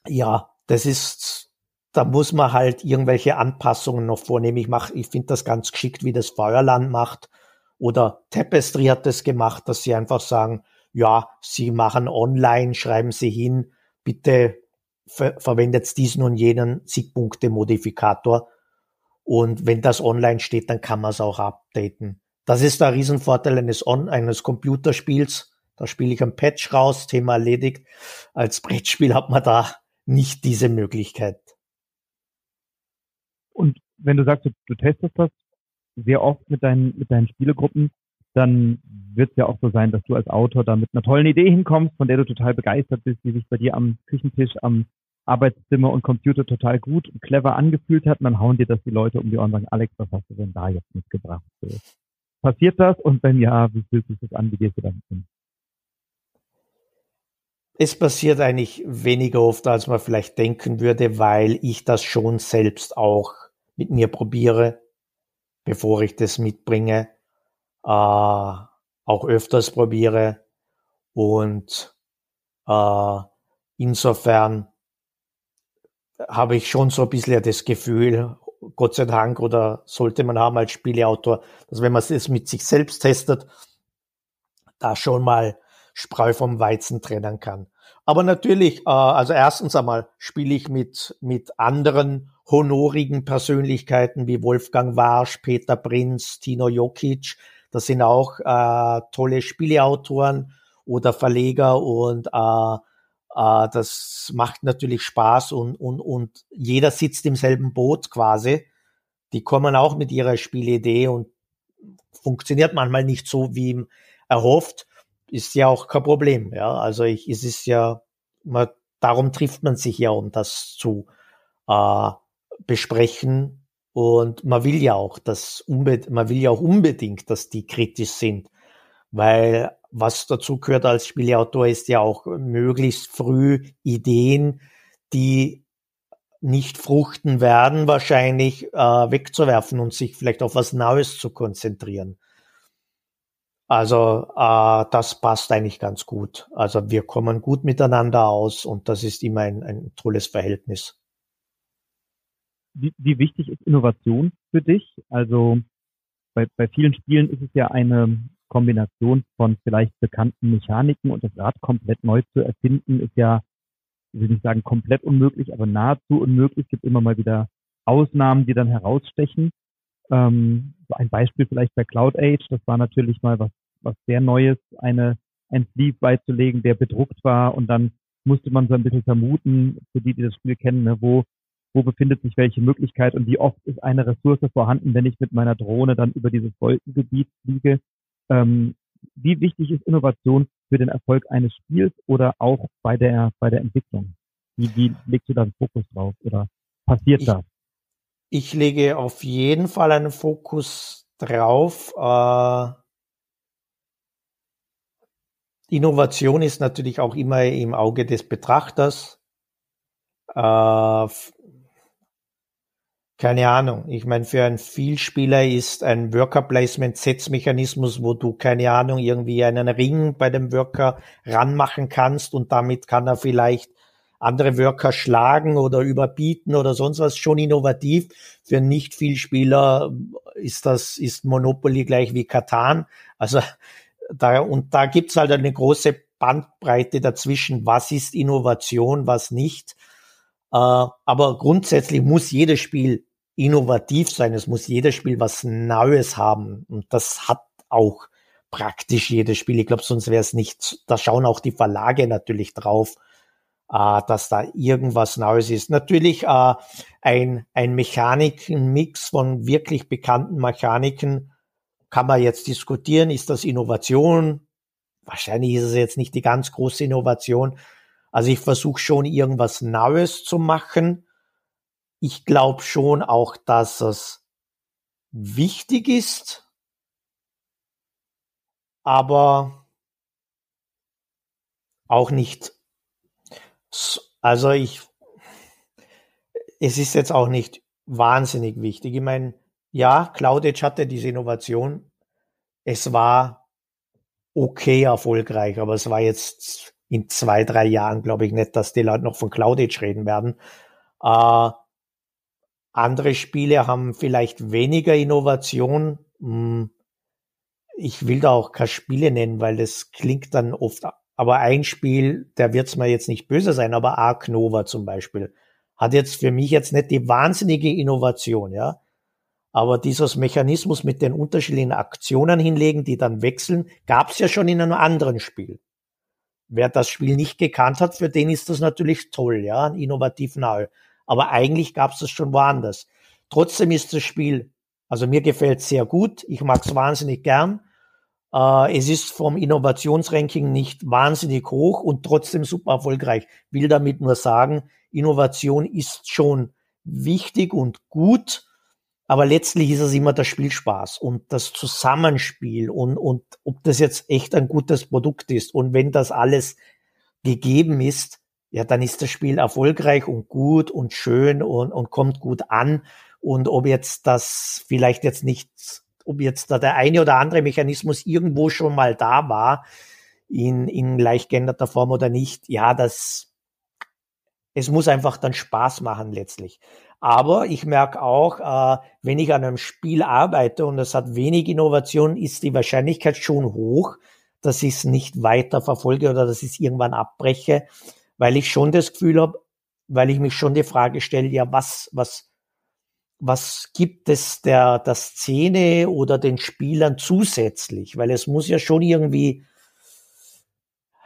Ja, das ist, da muss man halt irgendwelche Anpassungen noch vornehmen. Ich mach, ich finde das ganz geschickt, wie das Feuerland macht. Oder Tapestry hat das gemacht, dass sie einfach sagen, ja, sie machen online, schreiben sie hin, bitte ver verwendet diesen und jenen Siegpunkte-Modifikator. Und wenn das online steht, dann kann man es auch updaten. Das ist der Riesenvorteil eines, On eines Computerspiels. Da spiele ich ein Patch raus, Thema erledigt. Als Brettspiel hat man da nicht diese Möglichkeit. Und wenn du sagst, du, du testest das sehr oft mit deinen, mit deinen Spielegruppen, dann wird es ja auch so sein, dass du als Autor da mit einer tollen Idee hinkommst, von der du total begeistert bist, die sich bei dir am Küchentisch, am Arbeitszimmer und Computer total gut und clever angefühlt hat. Und dann hauen dir das die Leute um die Ohren und sagen, Alex, was hast du denn da jetzt mitgebracht? Passiert das? Und wenn ja, wie fühlt sich das an? Wie gehst du damit hin? Es passiert eigentlich weniger oft, als man vielleicht denken würde, weil ich das schon selbst auch mit mir probiere, bevor ich das mitbringe äh, auch öfters probiere. Und äh, insofern habe ich schon so ein bisschen das Gefühl, Gott sei Dank, oder sollte man haben als Spieleautor, dass wenn man es mit sich selbst testet, da schon mal Spreu vom Weizen trennen kann. Aber natürlich, äh, also erstens einmal spiele ich mit, mit anderen honorigen Persönlichkeiten wie Wolfgang Warsch, Peter Prinz, Tino Jokic, das sind auch äh, tolle Spieleautoren oder Verleger und äh, äh, das macht natürlich Spaß und, und, und jeder sitzt im selben Boot quasi. Die kommen auch mit ihrer Spielidee und funktioniert manchmal nicht so, wie erhofft. Ist ja auch kein Problem. Ja, also ich, es ist ja, man, darum trifft man sich ja, um das zu äh, besprechen und man will ja auch, dass man will ja auch unbedingt, dass die kritisch sind, weil was dazu gehört als Spieleautor ist ja auch möglichst früh Ideen, die nicht fruchten werden, wahrscheinlich äh, wegzuwerfen und sich vielleicht auf was Neues zu konzentrieren. Also äh, das passt eigentlich ganz gut. Also wir kommen gut miteinander aus und das ist immer ein, ein tolles Verhältnis wie, wie wichtig ist Innovation für dich? Also bei, bei vielen Spielen ist es ja eine Kombination von vielleicht bekannten Mechaniken und das Rad komplett neu zu erfinden, ist ja, ich will nicht sagen komplett unmöglich, aber nahezu unmöglich. Es gibt immer mal wieder Ausnahmen, die dann herausstechen. Ähm, ein Beispiel vielleicht bei Cloud Age, das war natürlich mal was, was sehr Neues, eine, ein Sleeve beizulegen, der bedruckt war und dann musste man so ein bisschen vermuten, für die, die das Spiel kennen, ne, wo wo befindet sich welche Möglichkeit und wie oft ist eine Ressource vorhanden, wenn ich mit meiner Drohne dann über dieses Wolkengebiet fliege. Ähm, wie wichtig ist Innovation für den Erfolg eines Spiels oder auch bei der, bei der Entwicklung? Wie, wie legst du da einen Fokus drauf oder passiert ich, das? Ich lege auf jeden Fall einen Fokus drauf. Äh, Innovation ist natürlich auch immer im Auge des Betrachters. Äh, keine Ahnung. Ich meine, für einen Vielspieler ist ein Worker Placement Setzmechanismus, wo du keine Ahnung irgendwie einen Ring bei dem Worker ranmachen kannst und damit kann er vielleicht andere Worker schlagen oder überbieten oder sonst was schon innovativ. Für Nicht-Vielspieler ist das, ist Monopoly gleich wie Katan. Also da, und da gibt's halt eine große Bandbreite dazwischen. Was ist Innovation, was nicht? Äh, aber grundsätzlich muss jedes Spiel innovativ sein. Es muss jedes Spiel was Neues haben. Und das hat auch praktisch jedes Spiel. Ich glaube, sonst wäre es nicht, da schauen auch die Verlage natürlich drauf, äh, dass da irgendwas Neues ist. Natürlich äh, ein, ein Mechanikenmix von wirklich bekannten Mechaniken kann man jetzt diskutieren. Ist das Innovation? Wahrscheinlich ist es jetzt nicht die ganz große Innovation. Also ich versuche schon irgendwas Neues zu machen ich glaube schon auch, dass es wichtig ist, aber auch nicht Also ich, es ist jetzt auch nicht wahnsinnig wichtig. Ich meine, ja, Cloudage hatte diese Innovation. Es war okay erfolgreich, aber es war jetzt in zwei, drei Jahren, glaube ich nicht, dass die Leute noch von Cloudage reden werden. Äh, andere Spiele haben vielleicht weniger Innovation. Hm, ich will da auch keine Spiele nennen, weil das klingt dann oft, aber ein Spiel, der wird's mir jetzt nicht böse sein, aber Ark Nova zum Beispiel, hat jetzt für mich jetzt nicht die wahnsinnige Innovation, ja. Aber dieses Mechanismus mit den unterschiedlichen Aktionen hinlegen, die dann wechseln, gab's ja schon in einem anderen Spiel. Wer das Spiel nicht gekannt hat, für den ist das natürlich toll, ja, innovativ neu aber eigentlich gab es das schon woanders. Trotzdem ist das Spiel, also mir gefällt es sehr gut, ich mag es wahnsinnig gern. Äh, es ist vom Innovationsranking nicht wahnsinnig hoch und trotzdem super erfolgreich. Will damit nur sagen, Innovation ist schon wichtig und gut, aber letztlich ist es immer der Spielspaß und das Zusammenspiel und, und ob das jetzt echt ein gutes Produkt ist. Und wenn das alles gegeben ist, ja, dann ist das Spiel erfolgreich und gut und schön und, und kommt gut an. Und ob jetzt das vielleicht jetzt nicht, ob jetzt da der eine oder andere Mechanismus irgendwo schon mal da war, in, in leicht geänderter Form oder nicht, ja, das, es muss einfach dann Spaß machen letztlich. Aber ich merke auch, äh, wenn ich an einem Spiel arbeite und es hat wenig Innovation, ist die Wahrscheinlichkeit schon hoch, dass ich es nicht weiter verfolge oder dass ich es irgendwann abbreche weil ich schon das Gefühl habe, weil ich mich schon die Frage stelle, ja, was, was, was gibt es der, der Szene oder den Spielern zusätzlich? Weil es muss ja schon irgendwie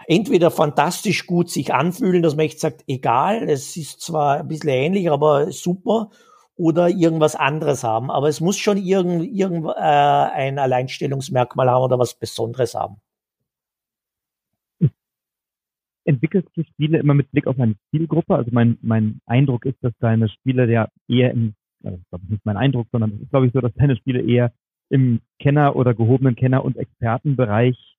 entweder fantastisch gut sich anfühlen, dass man echt sagt, egal, es ist zwar ein bisschen ähnlich, aber super, oder irgendwas anderes haben. Aber es muss schon irgend, irgend äh, ein Alleinstellungsmerkmal haben oder was Besonderes haben entwickelst du Spiele immer mit Blick auf eine Zielgruppe? Also mein, mein Eindruck ist, dass deine Spiele ja eher im, also ich glaube nicht mein Eindruck, sondern es ist glaube ich so, dass deine Spiele eher im Kenner- oder gehobenen Kenner- und Expertenbereich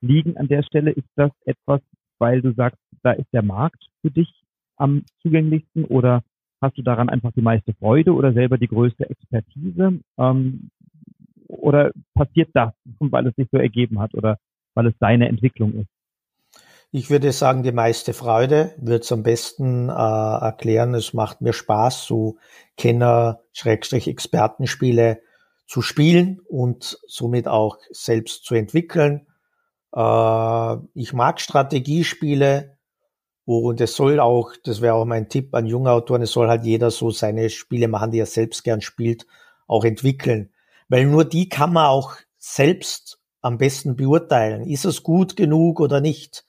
liegen an der Stelle. Ist das etwas, weil du sagst, da ist der Markt für dich am zugänglichsten oder hast du daran einfach die meiste Freude oder selber die größte Expertise? Ähm, oder passiert das, weil es sich so ergeben hat oder weil es deine Entwicklung ist? Ich würde sagen, die meiste Freude wird es am besten äh, erklären. Es macht mir Spaß, so Kenner-Expertenspiele zu spielen und somit auch selbst zu entwickeln. Äh, ich mag Strategiespiele und es soll auch, das wäre auch mein Tipp an junge Autoren, es soll halt jeder so seine Spiele machen, die er selbst gern spielt, auch entwickeln. Weil nur die kann man auch selbst am besten beurteilen. Ist es gut genug oder nicht?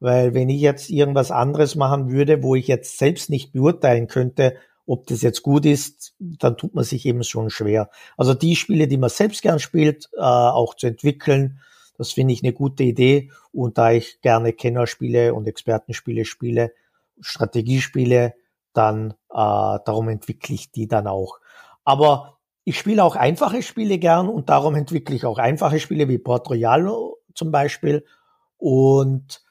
Weil wenn ich jetzt irgendwas anderes machen würde, wo ich jetzt selbst nicht beurteilen könnte, ob das jetzt gut ist, dann tut man sich eben schon schwer. Also die Spiele, die man selbst gern spielt, äh, auch zu entwickeln, das finde ich eine gute Idee. Und da ich gerne Kennerspiele und Expertenspiele spiele, Strategiespiele, dann äh, darum entwickle ich die dann auch. Aber ich spiele auch einfache Spiele gern und darum entwickle ich auch einfache Spiele wie Port Royal zum Beispiel. Und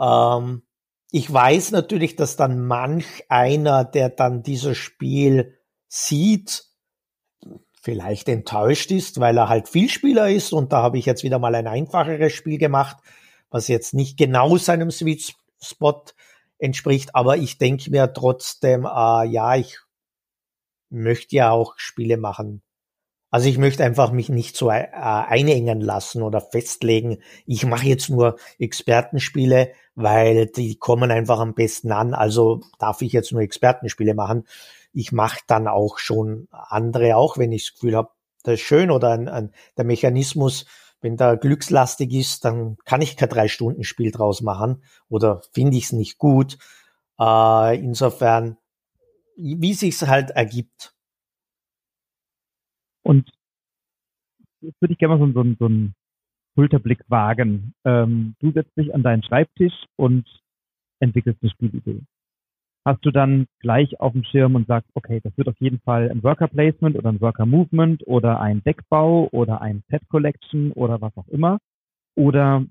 ähm, ich weiß natürlich, dass dann manch einer, der dann dieses Spiel sieht, vielleicht enttäuscht ist, weil er halt Vielspieler ist und da habe ich jetzt wieder mal ein einfacheres Spiel gemacht, was jetzt nicht genau seinem Sweet Spot entspricht, aber ich denke mir trotzdem, äh, ja, ich möchte ja auch Spiele machen, also ich möchte einfach mich nicht so äh, einengen lassen oder festlegen. Ich mache jetzt nur Expertenspiele, weil die kommen einfach am besten an. Also darf ich jetzt nur Expertenspiele machen. Ich mache dann auch schon andere, auch wenn ich das Gefühl habe, das ist schön oder ein, ein, der Mechanismus, wenn da glückslastig ist, dann kann ich kein drei Stunden Spiel draus machen oder finde ich es nicht gut. Äh, insofern, wie sich's halt ergibt. Und jetzt würde ich gerne mal so, so, so einen Schulterblick wagen. Ähm, du setzt dich an deinen Schreibtisch und entwickelst eine Spielidee. Hast du dann gleich auf dem Schirm und sagst, okay, das wird auf jeden Fall ein Worker Placement oder ein Worker Movement oder ein Deckbau oder ein Set Collection oder was auch immer? Oder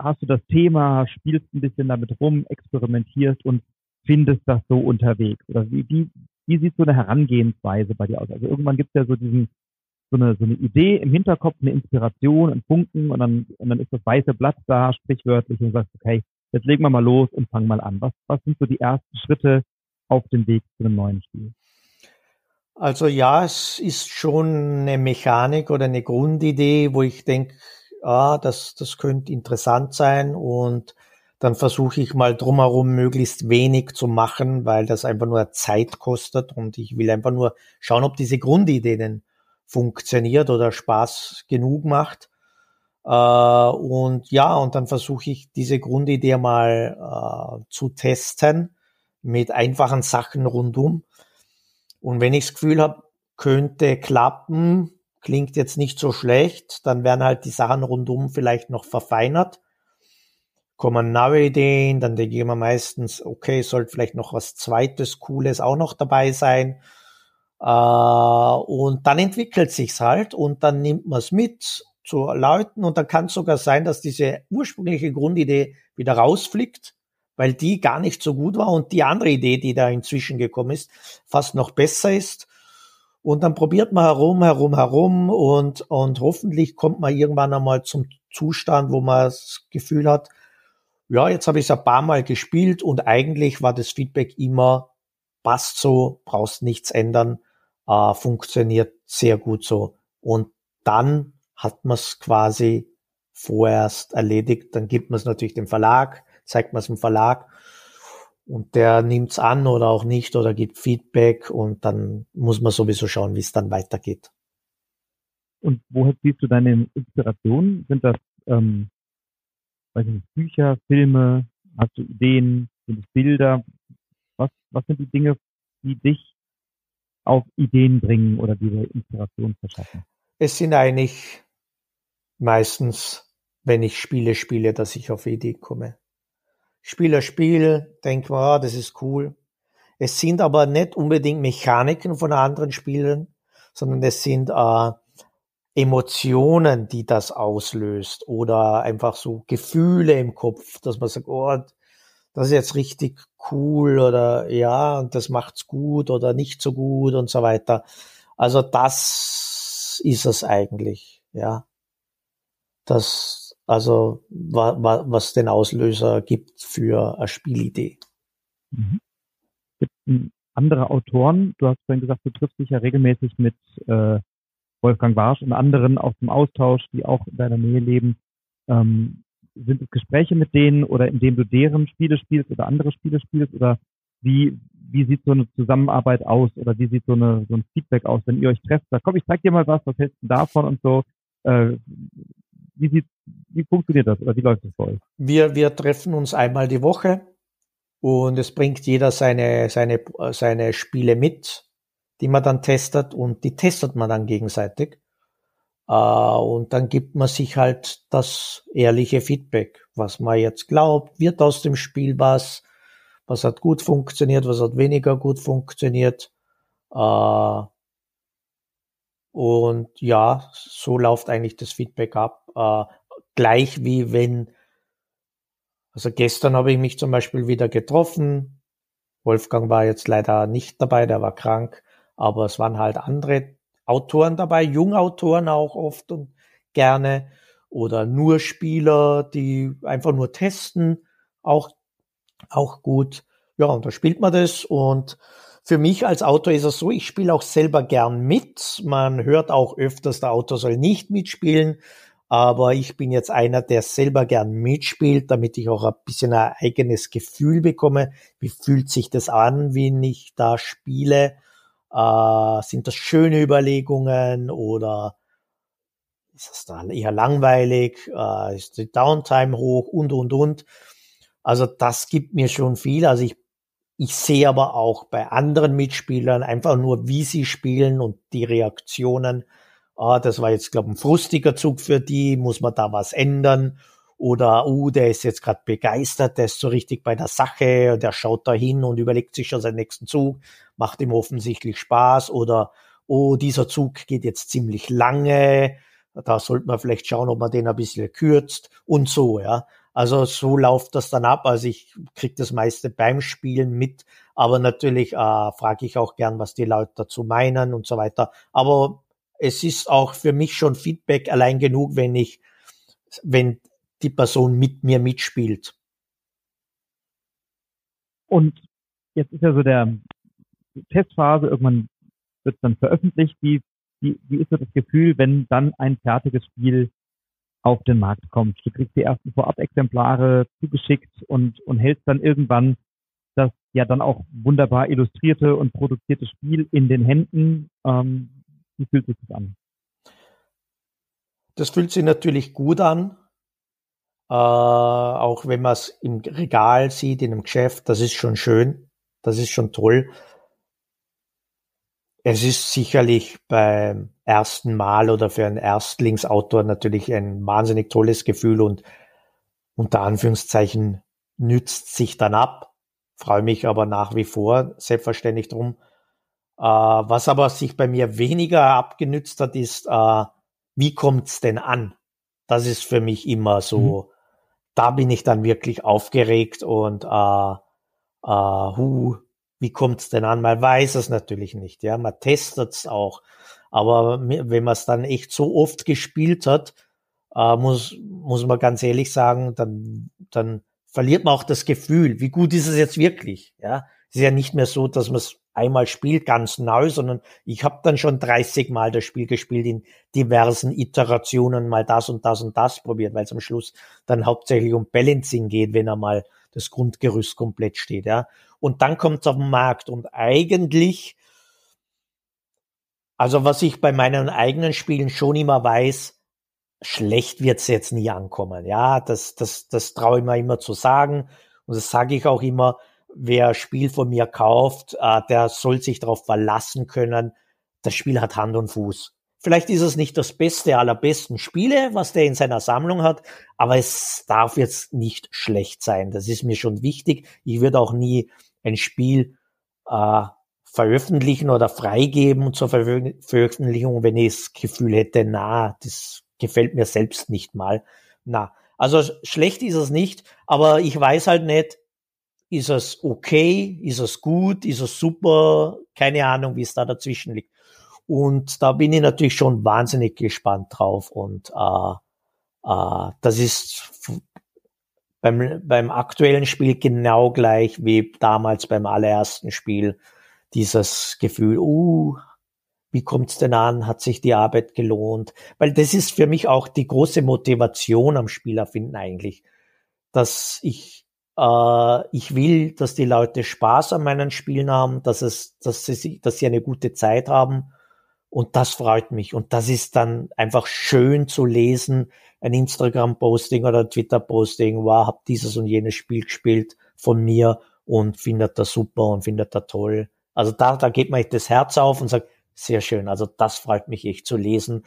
hast du das Thema, spielst ein bisschen damit rum, experimentierst und findest das so unterwegs? Oder wie, wie, wie sieht so eine Herangehensweise bei dir aus? Also irgendwann gibt es ja so diesen, so eine, so eine Idee im Hinterkopf, eine Inspiration, ein Funken und dann, und dann ist das weiße Blatt da, sprichwörtlich, und sagst, okay, jetzt legen wir mal los und fangen mal an. Was, was sind so die ersten Schritte auf dem Weg zu einem neuen Spiel? Also ja, es ist schon eine Mechanik oder eine Grundidee, wo ich denke, ah, das, das könnte interessant sein und dann versuche ich mal drumherum möglichst wenig zu machen, weil das einfach nur Zeit kostet und ich will einfach nur schauen, ob diese Grundidee denn funktioniert oder Spaß genug macht. Äh, und ja, und dann versuche ich diese Grundidee mal äh, zu testen mit einfachen Sachen rundum. Und wenn ich das Gefühl habe, könnte klappen, klingt jetzt nicht so schlecht, dann werden halt die Sachen rundum vielleicht noch verfeinert. Kommen neue Ideen, dann denke ich immer meistens, okay, sollte vielleicht noch was zweites, cooles auch noch dabei sein. Äh, und dann entwickelt sich's halt und dann nimmt man es mit zu Leuten und dann kann es sogar sein, dass diese ursprüngliche Grundidee wieder rausfliegt, weil die gar nicht so gut war und die andere Idee, die da inzwischen gekommen ist, fast noch besser ist. Und dann probiert man herum, herum, herum und, und hoffentlich kommt man irgendwann einmal zum Zustand, wo man das Gefühl hat, ja, jetzt habe ich es ein paar Mal gespielt und eigentlich war das Feedback immer, passt so, brauchst nichts ändern, äh, funktioniert sehr gut so. Und dann hat man es quasi vorerst erledigt, dann gibt man es natürlich dem Verlag, zeigt man es dem Verlag und der nimmt's an oder auch nicht oder gibt Feedback und dann muss man sowieso schauen, wie es dann weitergeht. Und woher siehst du deine Inspirationen? Sind das ähm, weiß nicht, Bücher, Filme? Hast du Ideen? Sind es Bilder? Was, was sind die Dinge, die dich auf Ideen bringen oder diese Inspiration verschaffen? Es sind eigentlich meistens, wenn ich Spiele spiele, dass ich auf Ideen komme spiele ein Spiel, denke mir, ah, das ist cool. Es sind aber nicht unbedingt Mechaniken von anderen Spielen, sondern es sind äh, Emotionen, die das auslöst oder einfach so Gefühle im Kopf, dass man sagt, oh, das ist jetzt richtig cool oder ja, und das macht's gut oder nicht so gut und so weiter. Also das ist es eigentlich, ja. Das, also wa, wa, was den Auslöser gibt für eine Spielidee. Mhm. Andere Autoren? Du hast vorhin gesagt, du triffst dich ja regelmäßig mit äh, Wolfgang Warsch und anderen auch zum Austausch, die auch in deiner Nähe leben. Ähm, sind es Gespräche mit denen oder indem du deren Spiele spielst oder andere Spiele spielst oder wie, wie sieht so eine Zusammenarbeit aus oder wie sieht so, eine, so ein Feedback aus, wenn ihr euch trefft? Sag, komm, ich zeig dir mal was, was hältst du davon und so. Äh, wie, sieht, wie funktioniert das oder wie läuft das bei euch? Wir, wir treffen uns einmal die Woche und es bringt jeder seine, seine, seine Spiele mit, die man dann testet und die testet man dann gegenseitig. Uh, und dann gibt man sich halt das ehrliche Feedback, was man jetzt glaubt, wird aus dem Spiel was, was hat gut funktioniert, was hat weniger gut funktioniert. Uh, und ja, so läuft eigentlich das Feedback ab. Äh, gleich wie wenn, also gestern habe ich mich zum Beispiel wieder getroffen. Wolfgang war jetzt leider nicht dabei, der war krank, aber es waren halt andere Autoren dabei, Jungautoren auch oft und gerne oder nur Spieler, die einfach nur testen, auch, auch gut. Ja, und da spielt man das und für mich als Autor ist es so, ich spiele auch selber gern mit. Man hört auch öfters, der Autor soll nicht mitspielen. Aber ich bin jetzt einer, der selber gern mitspielt, damit ich auch ein bisschen ein eigenes Gefühl bekomme. Wie fühlt sich das an, wenn ich da spiele? Äh, sind das schöne Überlegungen oder ist es dann eher langweilig? Äh, ist die Downtime hoch und, und, und? Also das gibt mir schon viel. Also ich ich sehe aber auch bei anderen Mitspielern einfach nur, wie sie spielen und die Reaktionen. Ah, das war jetzt, glaube ich, ein frustiger Zug für die, muss man da was ändern? Oder, uh, der ist jetzt gerade begeistert, der ist so richtig bei der Sache, der schaut da hin und überlegt sich schon seinen nächsten Zug, macht ihm offensichtlich Spaß. Oder, oh, dieser Zug geht jetzt ziemlich lange, da sollte man vielleicht schauen, ob man den ein bisschen kürzt und so, ja. Also so läuft das dann ab. Also ich kriege das meiste beim Spielen mit, aber natürlich äh, frage ich auch gern, was die Leute dazu meinen und so weiter. Aber es ist auch für mich schon Feedback allein genug, wenn ich, wenn die Person mit mir mitspielt. Und jetzt ist ja so der Testphase, irgendwann wird es dann veröffentlicht. Wie, wie, wie ist so das Gefühl, wenn dann ein fertiges Spiel auf den Markt kommt? Du kriegst die ersten Vorab-Exemplare zugeschickt und, und hältst dann irgendwann das ja dann auch wunderbar illustrierte und produzierte Spiel in den Händen. Ähm, wie fühlt sich das an? Das fühlt sich natürlich gut an. Äh, auch wenn man es im Regal sieht, in einem Geschäft, das ist schon schön. Das ist schon toll. Es ist sicherlich beim ersten Mal oder für einen Erstlingsautor natürlich ein wahnsinnig tolles Gefühl und unter Anführungszeichen nützt sich dann ab. Freue mich aber nach wie vor selbstverständlich drum. Äh, was aber sich bei mir weniger abgenützt hat, ist, äh, wie kommt's denn an? Das ist für mich immer so, mhm. da bin ich dann wirklich aufgeregt und äh, äh, hu, wie kommt's denn an? Man weiß es natürlich nicht, ja, man testet's auch. Aber wenn man es dann echt so oft gespielt hat, äh, muss, muss man ganz ehrlich sagen, dann, dann verliert man auch das Gefühl, wie gut ist es jetzt wirklich, ja. Es ist ja nicht mehr so, dass man es einmal spielt, ganz neu, sondern ich habe dann schon 30 Mal das Spiel gespielt in diversen Iterationen, mal das und das und das probiert, weil es am Schluss dann hauptsächlich um Balancing geht, wenn er mal das Grundgerüst komplett steht. Ja. Und dann kommt es auf den Markt und eigentlich, also was ich bei meinen eigenen Spielen schon immer weiß, schlecht wird es jetzt nie ankommen. Ja, das, das, das traue ich mir immer zu sagen. Und das sage ich auch immer, wer Spiel von mir kauft, äh, der soll sich darauf verlassen können, das Spiel hat Hand und Fuß. Vielleicht ist es nicht das beste aller besten Spiele, was der in seiner Sammlung hat, aber es darf jetzt nicht schlecht sein. Das ist mir schon wichtig. Ich würde auch nie ein Spiel äh, veröffentlichen oder freigeben zur Ver Veröffentlichung, wenn ich das Gefühl hätte, na, das gefällt mir selbst nicht mal. Na, also schlecht ist es nicht, aber ich weiß halt nicht, ist es okay? Ist es gut? Ist es super? Keine Ahnung, wie es da dazwischen liegt. Und da bin ich natürlich schon wahnsinnig gespannt drauf. Und äh, äh, das ist beim, beim aktuellen Spiel genau gleich wie damals beim allerersten Spiel. Dieses Gefühl, uh, wie kommt's denn an? Hat sich die Arbeit gelohnt? Weil das ist für mich auch die große Motivation am Spielerfinden eigentlich, dass ich äh, ich will, dass die Leute Spaß an meinen Spielen haben, dass es, dass sie, dass sie eine gute Zeit haben. Und das freut mich. Und das ist dann einfach schön zu lesen. Ein Instagram-Posting oder Twitter-Posting, wow, hab dieses und jenes Spiel gespielt von mir und findet das super und findet das toll. Also da, da geht mir echt das Herz auf und sagt, sehr schön. Also das freut mich echt zu lesen.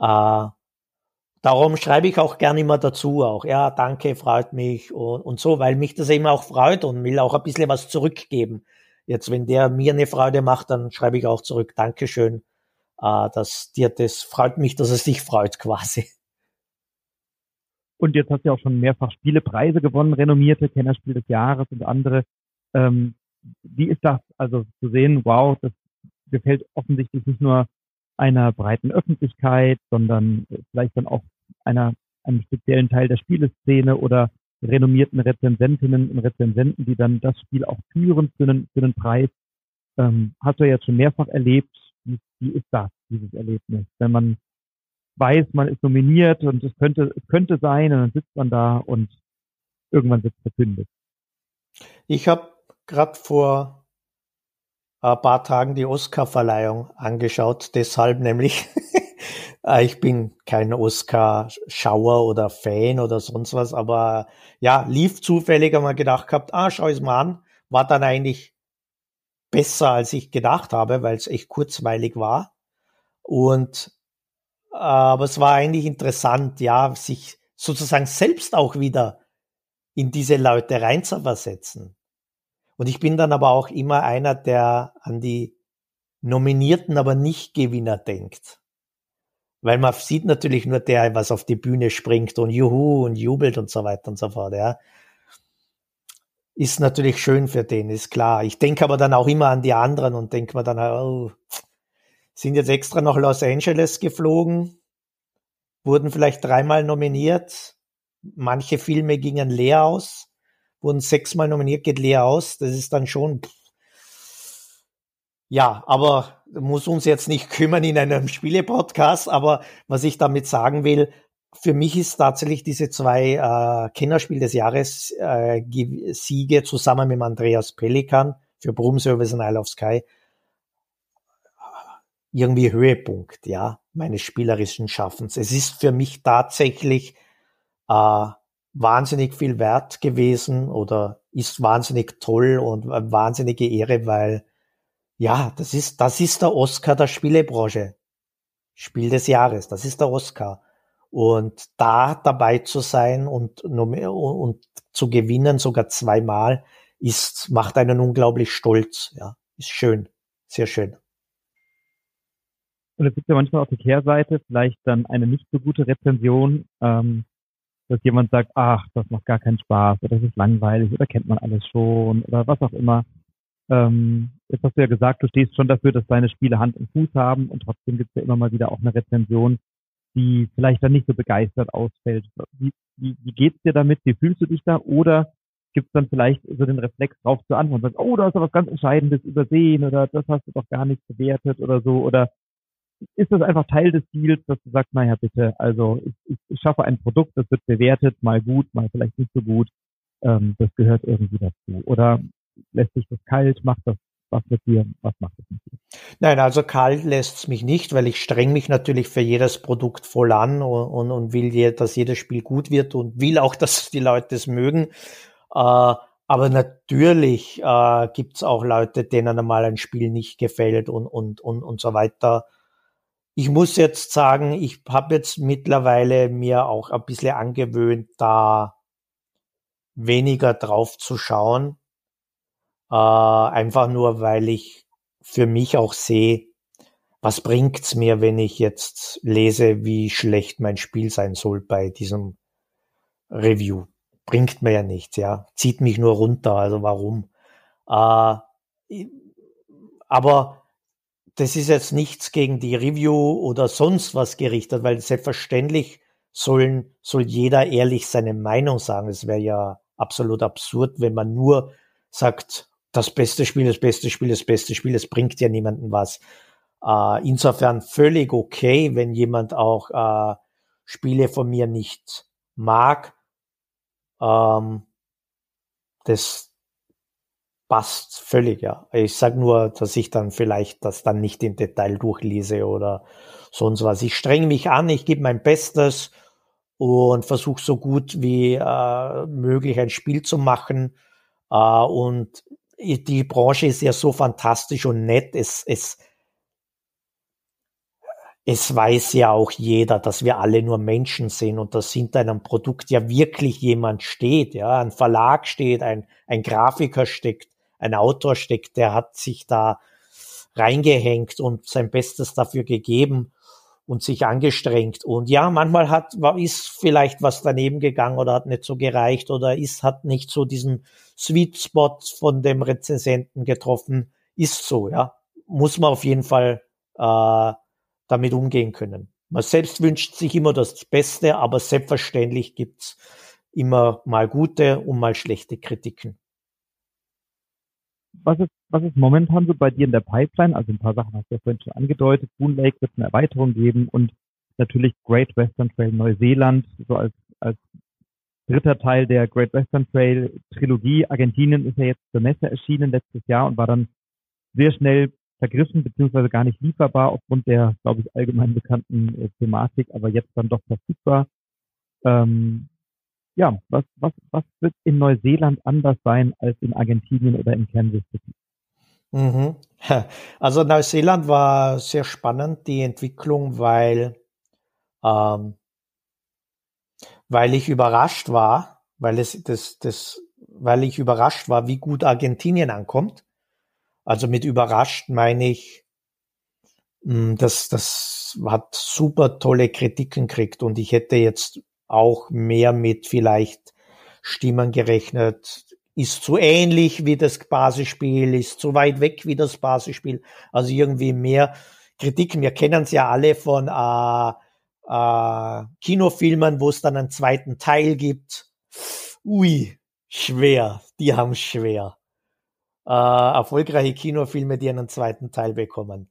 Äh, Darum schreibe ich auch gerne immer dazu, auch, ja, danke, freut mich und, und so, weil mich das eben auch freut und will auch ein bisschen was zurückgeben. Jetzt, wenn der mir eine Freude macht, dann schreibe ich auch zurück, Dankeschön, äh, dass dir das freut mich, dass es dich freut quasi. Und jetzt hast du ja auch schon mehrfach Spielepreise gewonnen, renommierte Kennerspiel des Jahres und andere. Ähm, wie ist das? Also zu sehen, wow, das gefällt offensichtlich nicht nur einer breiten Öffentlichkeit, sondern vielleicht dann auch einer, einem speziellen Teil der Spieleszene oder renommierten Rezensentinnen und Rezensenten, die dann das Spiel auch führen für einen, für einen Preis. Ähm, hast du ja jetzt schon mehrfach erlebt. Wie, wie ist das, dieses Erlebnis? Wenn man weiß, man ist nominiert und es könnte, es könnte sein und dann sitzt man da und irgendwann wird es verkündet. Ich habe gerade vor ein paar Tagen die Oscar-Verleihung angeschaut. Deshalb nämlich, äh, ich bin kein Oscar-Schauer oder Fan oder sonst was, aber ja, lief zufällig, wir gedacht gehabt, ah, schau es mal an. War dann eigentlich besser, als ich gedacht habe, weil es echt kurzweilig war. Und äh, aber es war eigentlich interessant, ja, sich sozusagen selbst auch wieder in diese Leute reinzuversetzen. Und ich bin dann aber auch immer einer, der an die Nominierten, aber nicht Gewinner denkt. Weil man sieht natürlich nur der, was auf die Bühne springt und juhu und jubelt und so weiter und so fort, ja. Ist natürlich schön für den, ist klar. Ich denke aber dann auch immer an die anderen und denke mir dann, oh, sind jetzt extra nach Los Angeles geflogen, wurden vielleicht dreimal nominiert, manche Filme gingen leer aus, wurden sechsmal nominiert, geht leer aus, das ist dann schon, ja, aber muss uns jetzt nicht kümmern in einem Spiele-Podcast, aber was ich damit sagen will, für mich ist tatsächlich diese zwei äh, Kennerspiel des Jahres äh, Siege zusammen mit Andreas Pelikan für Broom Service und Isle of Sky irgendwie Höhepunkt, ja, meines spielerischen Schaffens. Es ist für mich tatsächlich äh, wahnsinnig viel wert gewesen oder ist wahnsinnig toll und eine wahnsinnige Ehre, weil ja, das ist, das ist der Oscar der Spielebranche. Spiel des Jahres, das ist der Oscar. Und da dabei zu sein und, und zu gewinnen, sogar zweimal, ist, macht einen unglaublich stolz. Ja, ist schön. Sehr schön. Und es gibt ja manchmal auf der Kehrseite vielleicht dann eine nicht so gute Rezension, ähm, dass jemand sagt, ach, das macht gar keinen Spaß oder das ist langweilig oder kennt man alles schon oder was auch immer. Ähm, jetzt hast du ja gesagt, du stehst schon dafür, dass deine Spiele Hand und Fuß haben und trotzdem gibt es ja immer mal wieder auch eine Rezension, die vielleicht dann nicht so begeistert ausfällt. Wie, wie, wie geht's dir damit? Wie fühlst du dich da? Oder gibt es dann vielleicht so den Reflex drauf zu antworten sagst, oh, da hast du was ganz Entscheidendes übersehen oder das hast du doch gar nicht bewertet oder so oder ist das einfach Teil des Deals, dass du sagst, naja, bitte, also ich, ich schaffe ein Produkt, das wird bewertet, mal gut, mal vielleicht nicht so gut. Ähm, das gehört irgendwie dazu. Oder lässt sich das kalt, macht das was mit dir, was macht das mit dir? Nein, also kalt lässt es mich nicht, weil ich streng mich natürlich für jedes Produkt voll an und, und, und will, je, dass jedes Spiel gut wird und will auch, dass die Leute es mögen. Äh, aber natürlich äh, gibt es auch Leute, denen einmal ein Spiel nicht gefällt und, und, und, und so weiter. Ich muss jetzt sagen, ich habe jetzt mittlerweile mir auch ein bisschen angewöhnt, da weniger drauf zu schauen. Äh, einfach nur, weil ich für mich auch sehe, was bringt's mir, wenn ich jetzt lese, wie schlecht mein Spiel sein soll bei diesem Review? Bringt mir ja nichts, ja. Zieht mich nur runter, also warum? Äh, aber das ist jetzt nichts gegen die Review oder sonst was gerichtet, weil selbstverständlich sollen, soll jeder ehrlich seine Meinung sagen. Es wäre ja absolut absurd, wenn man nur sagt, das beste Spiel, das beste Spiel, das beste Spiel, es bringt ja niemandem was. Äh, insofern völlig okay, wenn jemand auch äh, Spiele von mir nicht mag. Ähm, das, passt völlig, ja. Ich sag nur, dass ich dann vielleicht das dann nicht im Detail durchlese oder sonst was. Ich streng mich an, ich gebe mein Bestes und versuche so gut wie äh, möglich ein Spiel zu machen. Äh, und die Branche ist ja so fantastisch und nett. Es, es, es weiß ja auch jeder, dass wir alle nur Menschen sind und dass hinter einem Produkt ja wirklich jemand steht, ja, ein Verlag steht, ein, ein Grafiker steckt, ein Autor steckt, der hat sich da reingehängt und sein Bestes dafür gegeben und sich angestrengt. Und ja, manchmal hat, ist vielleicht was daneben gegangen oder hat nicht so gereicht oder ist, hat nicht so diesen Sweet Spot von dem Rezensenten getroffen. Ist so, ja. Muss man auf jeden Fall äh, damit umgehen können. Man selbst wünscht sich immer das Beste, aber selbstverständlich gibt's immer mal gute und mal schlechte Kritiken was ist, was ist momentan so bei dir in der Pipeline? Also ein paar Sachen hast du ja vorhin schon angedeutet. Boon Lake wird eine Erweiterung geben und natürlich Great Western Trail Neuseeland, so als, als dritter Teil der Great Western Trail Trilogie. Argentinien ist ja jetzt zur Messe erschienen letztes Jahr und war dann sehr schnell vergriffen beziehungsweise gar nicht lieferbar aufgrund der, glaube ich, allgemein bekannten äh, Thematik, aber jetzt dann doch verfügbar. Ähm, ja, was, was, was wird in Neuseeland anders sein als in Argentinien oder in Kansas City? Mhm. Also Neuseeland war sehr spannend, die Entwicklung, weil, ähm, weil ich überrascht war, weil es das, das, weil ich überrascht war, wie gut Argentinien ankommt. Also mit überrascht meine ich, Mm, das, das hat super tolle Kritiken gekriegt und ich hätte jetzt auch mehr mit vielleicht Stimmen gerechnet. Ist zu ähnlich wie das Basisspiel, ist zu weit weg wie das Basisspiel. Also irgendwie mehr Kritiken. Wir kennen es ja alle von äh, äh, Kinofilmen, wo es dann einen zweiten Teil gibt. Ui, schwer. Die haben schwer. Äh, erfolgreiche Kinofilme, die einen zweiten Teil bekommen.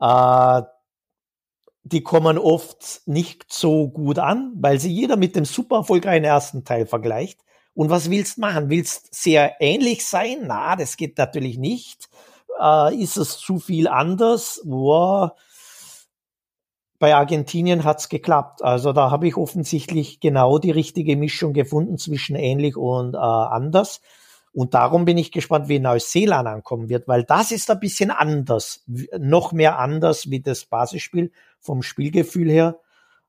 Äh, die kommen oft nicht so gut an, weil sie jeder mit dem super erfolgreichen ersten Teil vergleicht. Und was willst machen? Willst sehr ähnlich sein? Na, das geht natürlich nicht. Äh, ist es zu viel anders? Boah. Bei Argentinien hat's geklappt. Also da habe ich offensichtlich genau die richtige Mischung gefunden zwischen ähnlich und äh, anders. Und darum bin ich gespannt, wie Neuseeland ankommen wird, weil das ist ein bisschen anders, noch mehr anders wie das Basisspiel vom Spielgefühl her.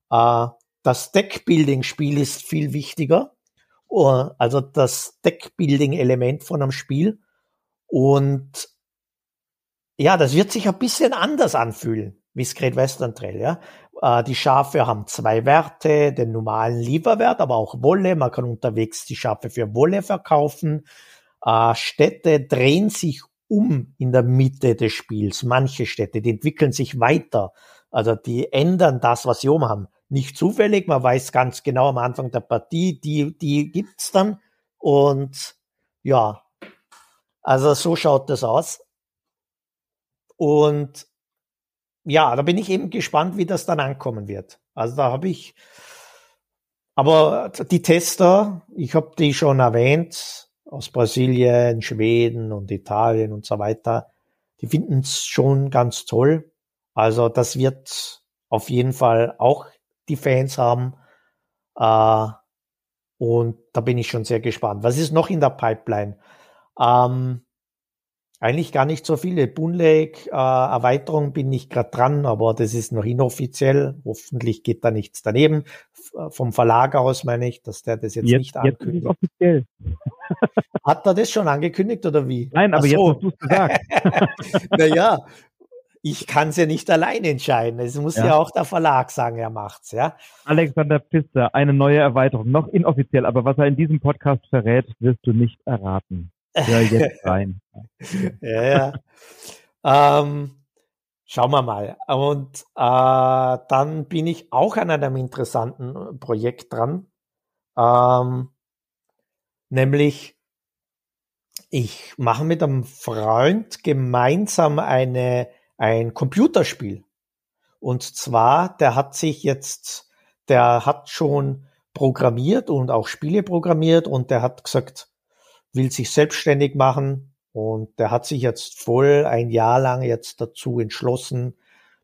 Äh, das Deckbuilding-Spiel ist viel wichtiger, also das Deckbuilding-Element von einem Spiel. Und ja, das wird sich ein bisschen anders anfühlen, wie das Great Western Trail, ja. Äh, die Schafe haben zwei Werte, den normalen Lieferwert, aber auch Wolle. Man kann unterwegs die Schafe für Wolle verkaufen. Äh, Städte drehen sich um in der Mitte des Spiels. Manche Städte, die entwickeln sich weiter. Also die ändern das, was sie oben haben. Nicht zufällig, man weiß ganz genau am Anfang der Partie, die, die gibt's dann. Und ja, also so schaut das aus. Und ja, da bin ich eben gespannt, wie das dann ankommen wird. Also da habe ich, aber die Tester, ich habe die schon erwähnt, aus Brasilien, Schweden und Italien und so weiter, die finden es schon ganz toll. Also das wird auf jeden Fall auch die Fans haben. Äh, und da bin ich schon sehr gespannt. Was ist noch in der Pipeline? Ähm, eigentlich gar nicht so viele. Boonlake äh, Erweiterung bin ich gerade dran, aber das ist noch inoffiziell. Hoffentlich geht da nichts daneben. F vom Verlag aus meine ich, dass der das jetzt, jetzt nicht ankündigt. Jetzt offiziell. Hat er das schon angekündigt oder wie? Nein, aber so. jetzt hast du es gesagt. naja, ich kann es ja nicht allein entscheiden. Es muss ja. ja. auch der Verlag sagen, er macht's, ja. Alexander Pfister, eine neue Erweiterung, noch inoffiziell, aber was er in diesem Podcast verrät, wirst du nicht erraten. Hör jetzt rein. ja, ja. ähm, schauen wir mal. Und äh, dann bin ich auch an einem interessanten Projekt dran. Ähm, nämlich, ich mache mit einem Freund gemeinsam eine, ein Computerspiel. Und zwar, der hat sich jetzt, der hat schon programmiert und auch Spiele programmiert und der hat gesagt, will sich selbstständig machen und der hat sich jetzt voll ein Jahr lang jetzt dazu entschlossen,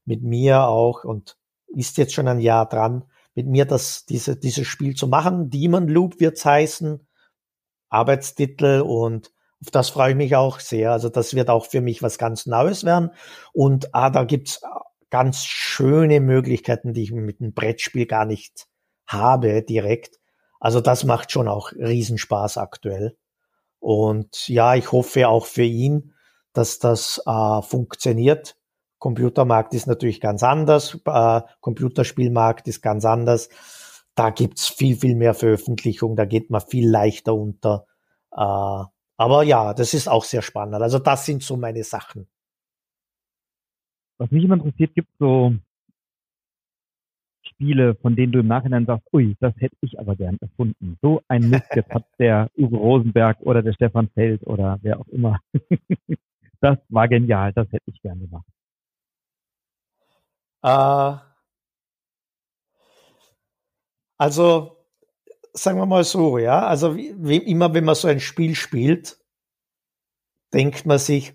mit mir auch und ist jetzt schon ein Jahr dran, mit mir das, diese, dieses Spiel zu machen. Demon Loop wird's heißen, Arbeitstitel und auf das freue ich mich auch sehr. Also das wird auch für mich was ganz Neues werden. Und ah, da gibt's ganz schöne Möglichkeiten, die ich mit einem Brettspiel gar nicht habe direkt. Also das macht schon auch Riesenspaß aktuell. Und ja, ich hoffe auch für ihn, dass das äh, funktioniert. Computermarkt ist natürlich ganz anders, äh, Computerspielmarkt ist ganz anders. Da gibt's viel, viel mehr Veröffentlichung, da geht man viel leichter unter. Äh, aber ja, das ist auch sehr spannend. Also das sind so meine Sachen. Was mich immer interessiert, gibt so Spiele, von denen du im Nachhinein sagst, ui, das hätte ich aber gern erfunden. So ein Mist jetzt hat der Uwe Rosenberg oder der Stefan Feld oder wer auch immer. das war genial, das hätte ich gern gemacht. Äh, also, sagen wir mal so, ja, also wie, immer, wenn man so ein Spiel spielt, denkt man sich,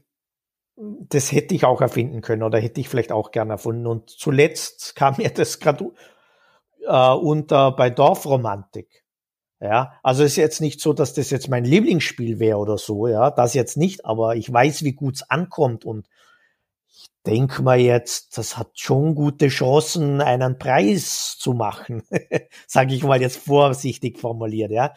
das hätte ich auch erfinden können oder hätte ich vielleicht auch gern erfunden. Und zuletzt kam mir das gerade äh, unter bei Dorfromantik. Ja, also ist jetzt nicht so, dass das jetzt mein Lieblingsspiel wäre oder so, ja, das jetzt nicht, aber ich weiß, wie gut es ankommt und ich denke mal jetzt, das hat schon gute Chancen, einen Preis zu machen, sage ich mal jetzt vorsichtig formuliert, ja.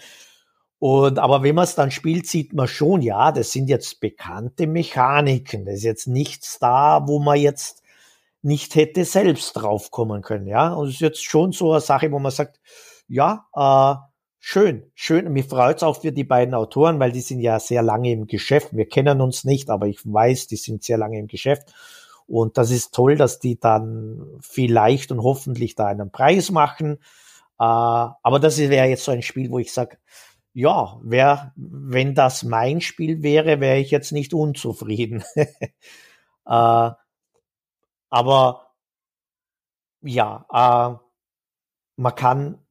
Und aber wenn man es dann spielt, sieht man schon, ja, das sind jetzt bekannte Mechaniken. Das ist jetzt nichts da, wo man jetzt nicht hätte selbst draufkommen können. Ja, und es ist jetzt schon so eine Sache, wo man sagt, ja, äh, schön, schön. Mir freut es auch für die beiden Autoren, weil die sind ja sehr lange im Geschäft. Wir kennen uns nicht, aber ich weiß, die sind sehr lange im Geschäft. Und das ist toll, dass die dann vielleicht und hoffentlich da einen Preis machen. Äh, aber das wäre jetzt so ein Spiel, wo ich sage, ja, wär, wenn das mein Spiel wäre, wäre ich jetzt nicht unzufrieden. äh, aber ja, äh, man kann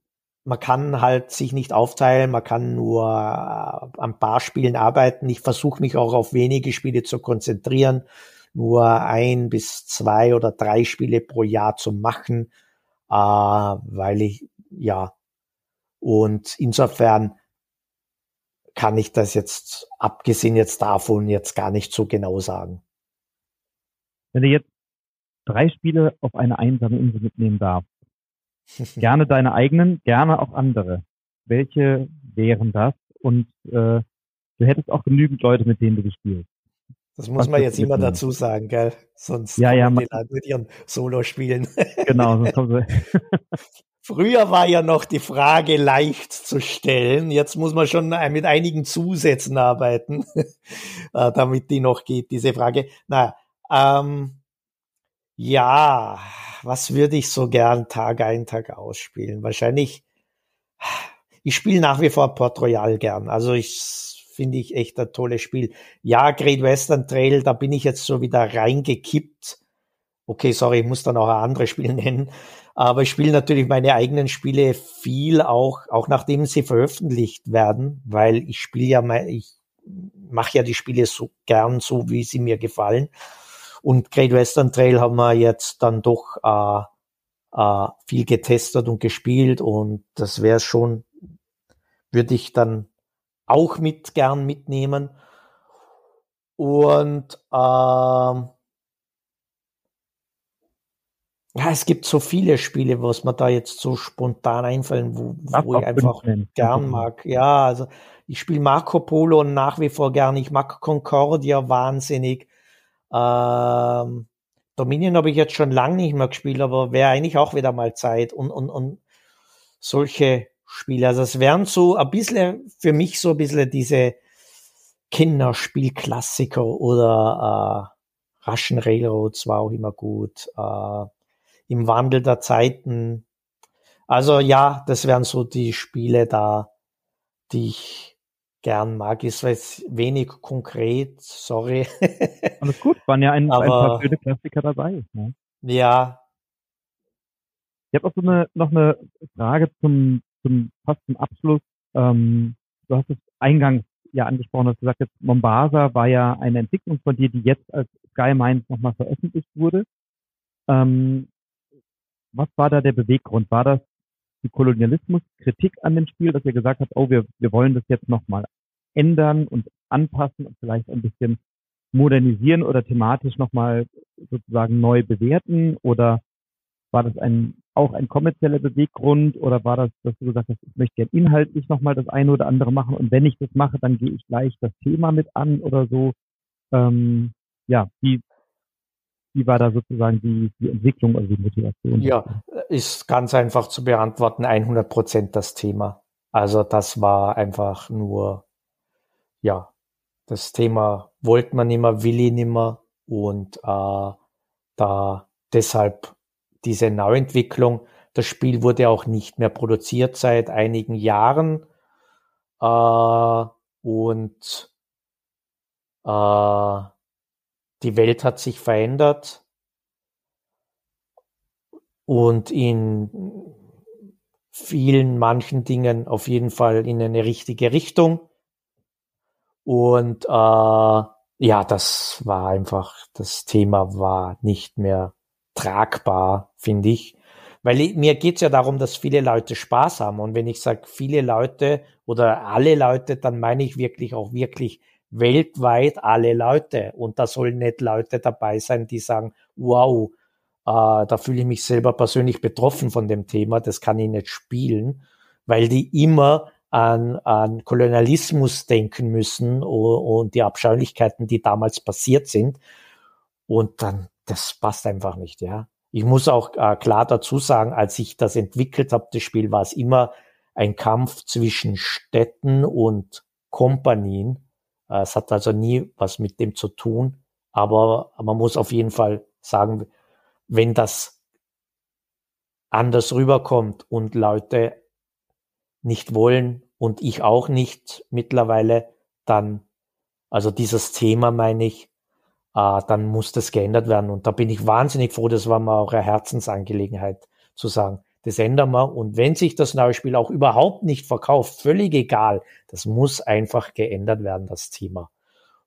man kann halt sich nicht aufteilen, man kann nur äh, ein paar Spielen arbeiten. Ich versuche mich auch auf wenige Spiele zu konzentrieren, nur ein bis zwei oder drei Spiele pro Jahr zu machen, äh, weil ich ja und insofern kann ich das jetzt, abgesehen jetzt davon, jetzt gar nicht so genau sagen. Wenn du jetzt drei Spiele auf eine einsame Insel mitnehmen darfst, gerne deine eigenen, gerne auch andere. Welche wären das? Und äh, du hättest auch genügend Leute, mit denen du gespielt. Das muss Was man jetzt immer dazu sagen, gell? Sonst ja, ja, die Leute mit ihren Solo spielen. Genau, sonst kommen sie. Früher war ja noch die Frage leicht zu stellen. Jetzt muss man schon mit einigen Zusätzen arbeiten, äh, damit die noch geht, diese Frage. Na, ähm, ja, was würde ich so gern Tag ein, Tag ausspielen? Wahrscheinlich, ich spiele nach wie vor Port Royal gern. Also ich finde ich echt ein tolles Spiel. Ja, Great Western Trail, da bin ich jetzt so wieder reingekippt. Okay, sorry, ich muss dann auch ein anderes Spiel nennen. Aber ich spiele natürlich meine eigenen Spiele viel auch, auch nachdem sie veröffentlicht werden, weil ich spiele ja mein, ich mache ja die Spiele so gern so, wie sie mir gefallen. Und Great Western Trail haben wir jetzt dann doch äh, äh, viel getestet und gespielt und das wäre schon, würde ich dann auch mit gern mitnehmen. Und ähm, ja, es gibt so viele Spiele, was mir da jetzt so spontan einfallen, wo, wo ich einfach gern mag. Ja, also ich spiele Marco Polo nach wie vor gern. Ich mag Concordia wahnsinnig. Ähm, Dominion habe ich jetzt schon lange nicht mehr gespielt, aber wäre eigentlich auch wieder mal Zeit. Und, und, und solche Spiele. Also es wären so ein bisschen für mich so ein bisschen diese Kinderspielklassiker oder äh, Russian Railroads war auch immer gut. Äh, im Wandel der Zeiten. Also ja, das wären so die Spiele da, die ich gern mag. Ist jetzt wenig konkret, sorry. Alles gut, waren ja ein, Aber, ein paar schöne Klassiker dabei. Ne? Ja. Ich habe auch so eine, noch eine Frage zum, zum fast zum Abschluss. Ähm, du hast es eingangs ja angesprochen, hast gesagt, jetzt Mombasa war ja eine Entwicklung von dir, die jetzt als Sky Minds nochmal veröffentlicht wurde. Ähm, was war da der Beweggrund? War das die Kolonialismuskritik an dem Spiel, dass ihr gesagt habt, oh, wir, wir wollen das jetzt nochmal ändern und anpassen und vielleicht ein bisschen modernisieren oder thematisch nochmal sozusagen neu bewerten? Oder war das ein, auch ein kommerzieller Beweggrund oder war das, dass du gesagt hast, ich möchte gerne inhaltlich nochmal das eine oder andere machen und wenn ich das mache, dann gehe ich gleich das Thema mit an oder so? Ähm, ja, wie, wie war da sozusagen die, die Entwicklung oder die Motivation? Ja, ist ganz einfach zu beantworten, 100 Prozent das Thema. Also das war einfach nur, ja, das Thema wollte man nimmer, will ich nimmer und äh, da deshalb diese Neuentwicklung. Das Spiel wurde auch nicht mehr produziert seit einigen Jahren äh, und äh, die Welt hat sich verändert und in vielen, manchen Dingen auf jeden Fall in eine richtige Richtung. Und äh, ja, das war einfach, das Thema war nicht mehr tragbar, finde ich. Weil mir geht's ja darum, dass viele Leute Spaß haben. Und wenn ich sage viele Leute oder alle Leute, dann meine ich wirklich auch wirklich weltweit alle Leute. Und da sollen nicht Leute dabei sein, die sagen, wow, äh, da fühle ich mich selber persönlich betroffen von dem Thema, das kann ich nicht spielen, weil die immer an, an Kolonialismus denken müssen und, die Abscheulichkeiten, die damals passiert sind. Und dann das passt einfach nicht, ja. Ich muss auch äh, klar dazu sagen, als ich das entwickelt habe, das Spiel, war es immer ein Kampf zwischen Städten und Kompanien. Äh, es hat also nie was mit dem zu tun, aber man muss auf jeden Fall sagen, wenn das anders rüberkommt und Leute nicht wollen und ich auch nicht mittlerweile, dann, also dieses Thema meine ich, äh, dann muss das geändert werden. Und da bin ich wahnsinnig froh, das war mir auch eine Herzensangelegenheit zu sagen, das ändern wir. Und wenn sich das neue Spiel auch überhaupt nicht verkauft, völlig egal, das muss einfach geändert werden, das Thema.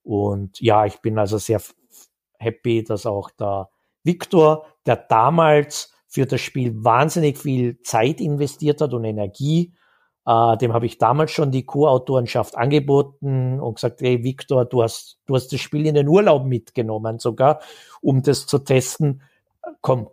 Und ja, ich bin also sehr happy, dass auch der Victor, der damals für das Spiel wahnsinnig viel Zeit investiert hat und Energie, äh, dem habe ich damals schon die Co-Autorenschaft angeboten und gesagt, hey Victor, du hast, du hast das Spiel in den Urlaub mitgenommen sogar, um das zu testen. Komm,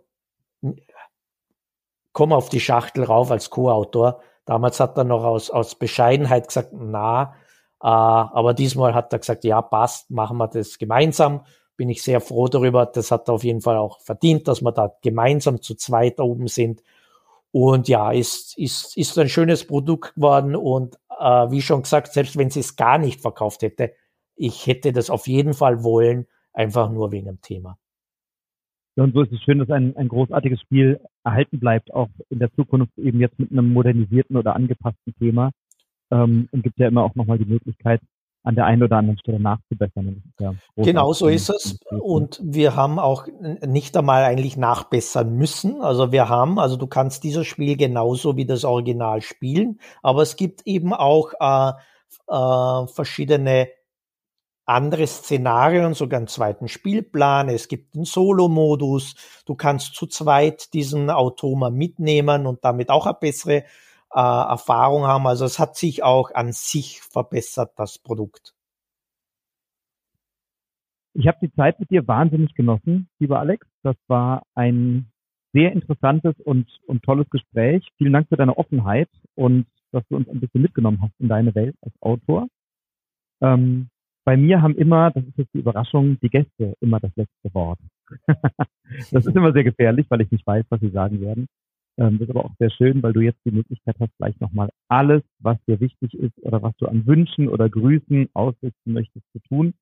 komm auf die Schachtel rauf als Co-Autor. Damals hat er noch aus, aus Bescheidenheit gesagt, na, äh, aber diesmal hat er gesagt, ja, passt, machen wir das gemeinsam. Bin ich sehr froh darüber. Das hat er auf jeden Fall auch verdient, dass wir da gemeinsam zu zweit oben sind. Und ja, ist, ist, ist ein schönes Produkt geworden und äh, wie schon gesagt, selbst wenn sie es gar nicht verkauft hätte, ich hätte das auf jeden Fall wollen, einfach nur wegen dem Thema. Ja, und so ist es schön, dass ein, ein großartiges Spiel erhalten bleibt, auch in der Zukunft eben jetzt mit einem modernisierten oder angepassten Thema. Ähm, und gibt ja immer auch nochmal die Möglichkeit, an der einen oder anderen Stelle nachzubessern. Ja genau so ist es. Und wir haben auch nicht einmal eigentlich nachbessern müssen. Also wir haben, also du kannst dieses Spiel genauso wie das Original spielen, aber es gibt eben auch äh, äh, verschiedene andere Szenarien, sogar einen zweiten Spielplan. Es gibt einen Solo-Modus. Du kannst zu zweit diesen Automa mitnehmen und damit auch eine bessere äh, Erfahrung haben. Also es hat sich auch an sich verbessert, das Produkt. Ich habe die Zeit mit dir wahnsinnig genossen, lieber Alex. Das war ein sehr interessantes und, und tolles Gespräch. Vielen Dank für deine Offenheit und dass du uns ein bisschen mitgenommen hast in deine Welt als Autor. Ähm, bei mir haben immer, das ist jetzt die Überraschung, die Gäste immer das letzte Wort. das ist immer sehr gefährlich, weil ich nicht weiß, was sie sagen werden. Ähm, das ist aber auch sehr schön, weil du jetzt die Möglichkeit hast, vielleicht nochmal alles, was dir wichtig ist oder was du an Wünschen oder Grüßen ausrichten möchtest, zu tun.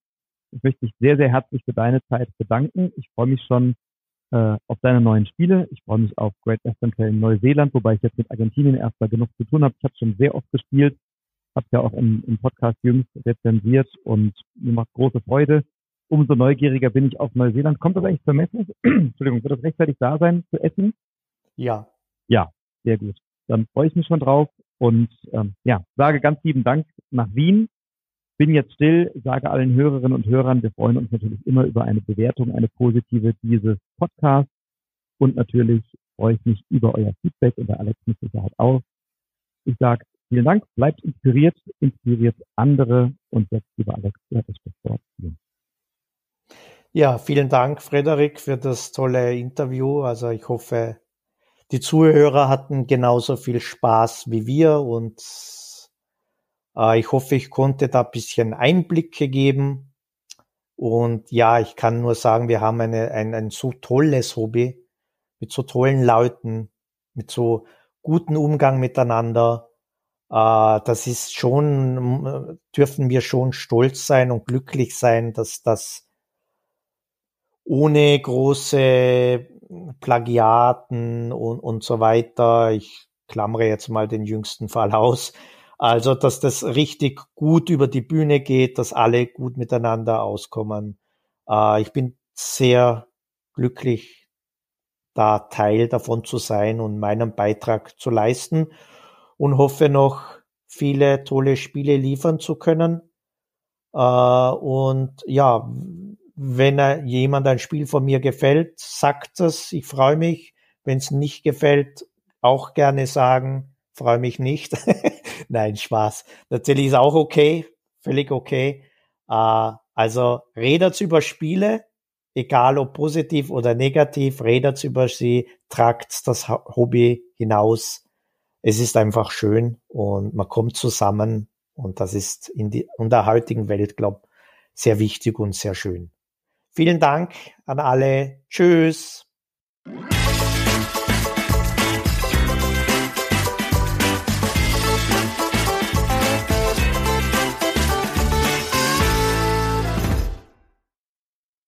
Ich möchte dich sehr, sehr herzlich für deine Zeit bedanken. Ich freue mich schon äh, auf deine neuen Spiele. Ich freue mich auf Great Western Trail in Neuseeland, wobei ich jetzt mit Argentinien erstmal genug zu tun habe. Ich habe schon sehr oft gespielt, habe ja auch im, im Podcast jüngst rezensiert und mir macht große Freude. Umso neugieriger bin ich auf Neuseeland. Kommt das eigentlich zur Messe? Entschuldigung, wird das rechtzeitig da sein zu essen? Ja, ja, sehr gut. Dann freue ich mich schon drauf und ähm, ja, sage ganz lieben Dank nach Wien. Bin jetzt still, sage allen Hörerinnen und Hörern, wir freuen uns natürlich immer über eine Bewertung, eine positive dieses Podcasts und natürlich freue ich mich über euer Feedback und der Alex mit Sicherheit auch. Ich sage vielen Dank, bleibt inspiriert, inspiriert andere und jetzt lieber Alex, das Wort. Ja, vielen Dank, Frederik, für das tolle Interview. Also ich hoffe, die Zuhörer hatten genauso viel Spaß wie wir und äh, ich hoffe, ich konnte da ein bisschen Einblicke geben. Und ja, ich kann nur sagen, wir haben eine, ein, ein so tolles Hobby mit so tollen Leuten, mit so guten Umgang miteinander. Äh, das ist schon, dürfen wir schon stolz sein und glücklich sein, dass das ohne große Plagiaten und, und so weiter. Ich klammere jetzt mal den jüngsten Fall aus. Also, dass das richtig gut über die Bühne geht, dass alle gut miteinander auskommen. Äh, ich bin sehr glücklich, da Teil davon zu sein und meinen Beitrag zu leisten und hoffe noch viele tolle Spiele liefern zu können. Äh, und ja, wenn er jemand ein Spiel von mir gefällt, sagt es. Ich freue mich. Wenn es nicht gefällt, auch gerne sagen. Freue mich nicht. Nein, Spaß. Natürlich ist auch okay. Völlig okay. Äh, also redet über Spiele, egal ob positiv oder negativ, redet über sie, tragt das Hobby hinaus. Es ist einfach schön und man kommt zusammen und das ist in, die, in der heutigen Welt, glaube sehr wichtig und sehr schön. Vielen Dank an alle. Tschüss.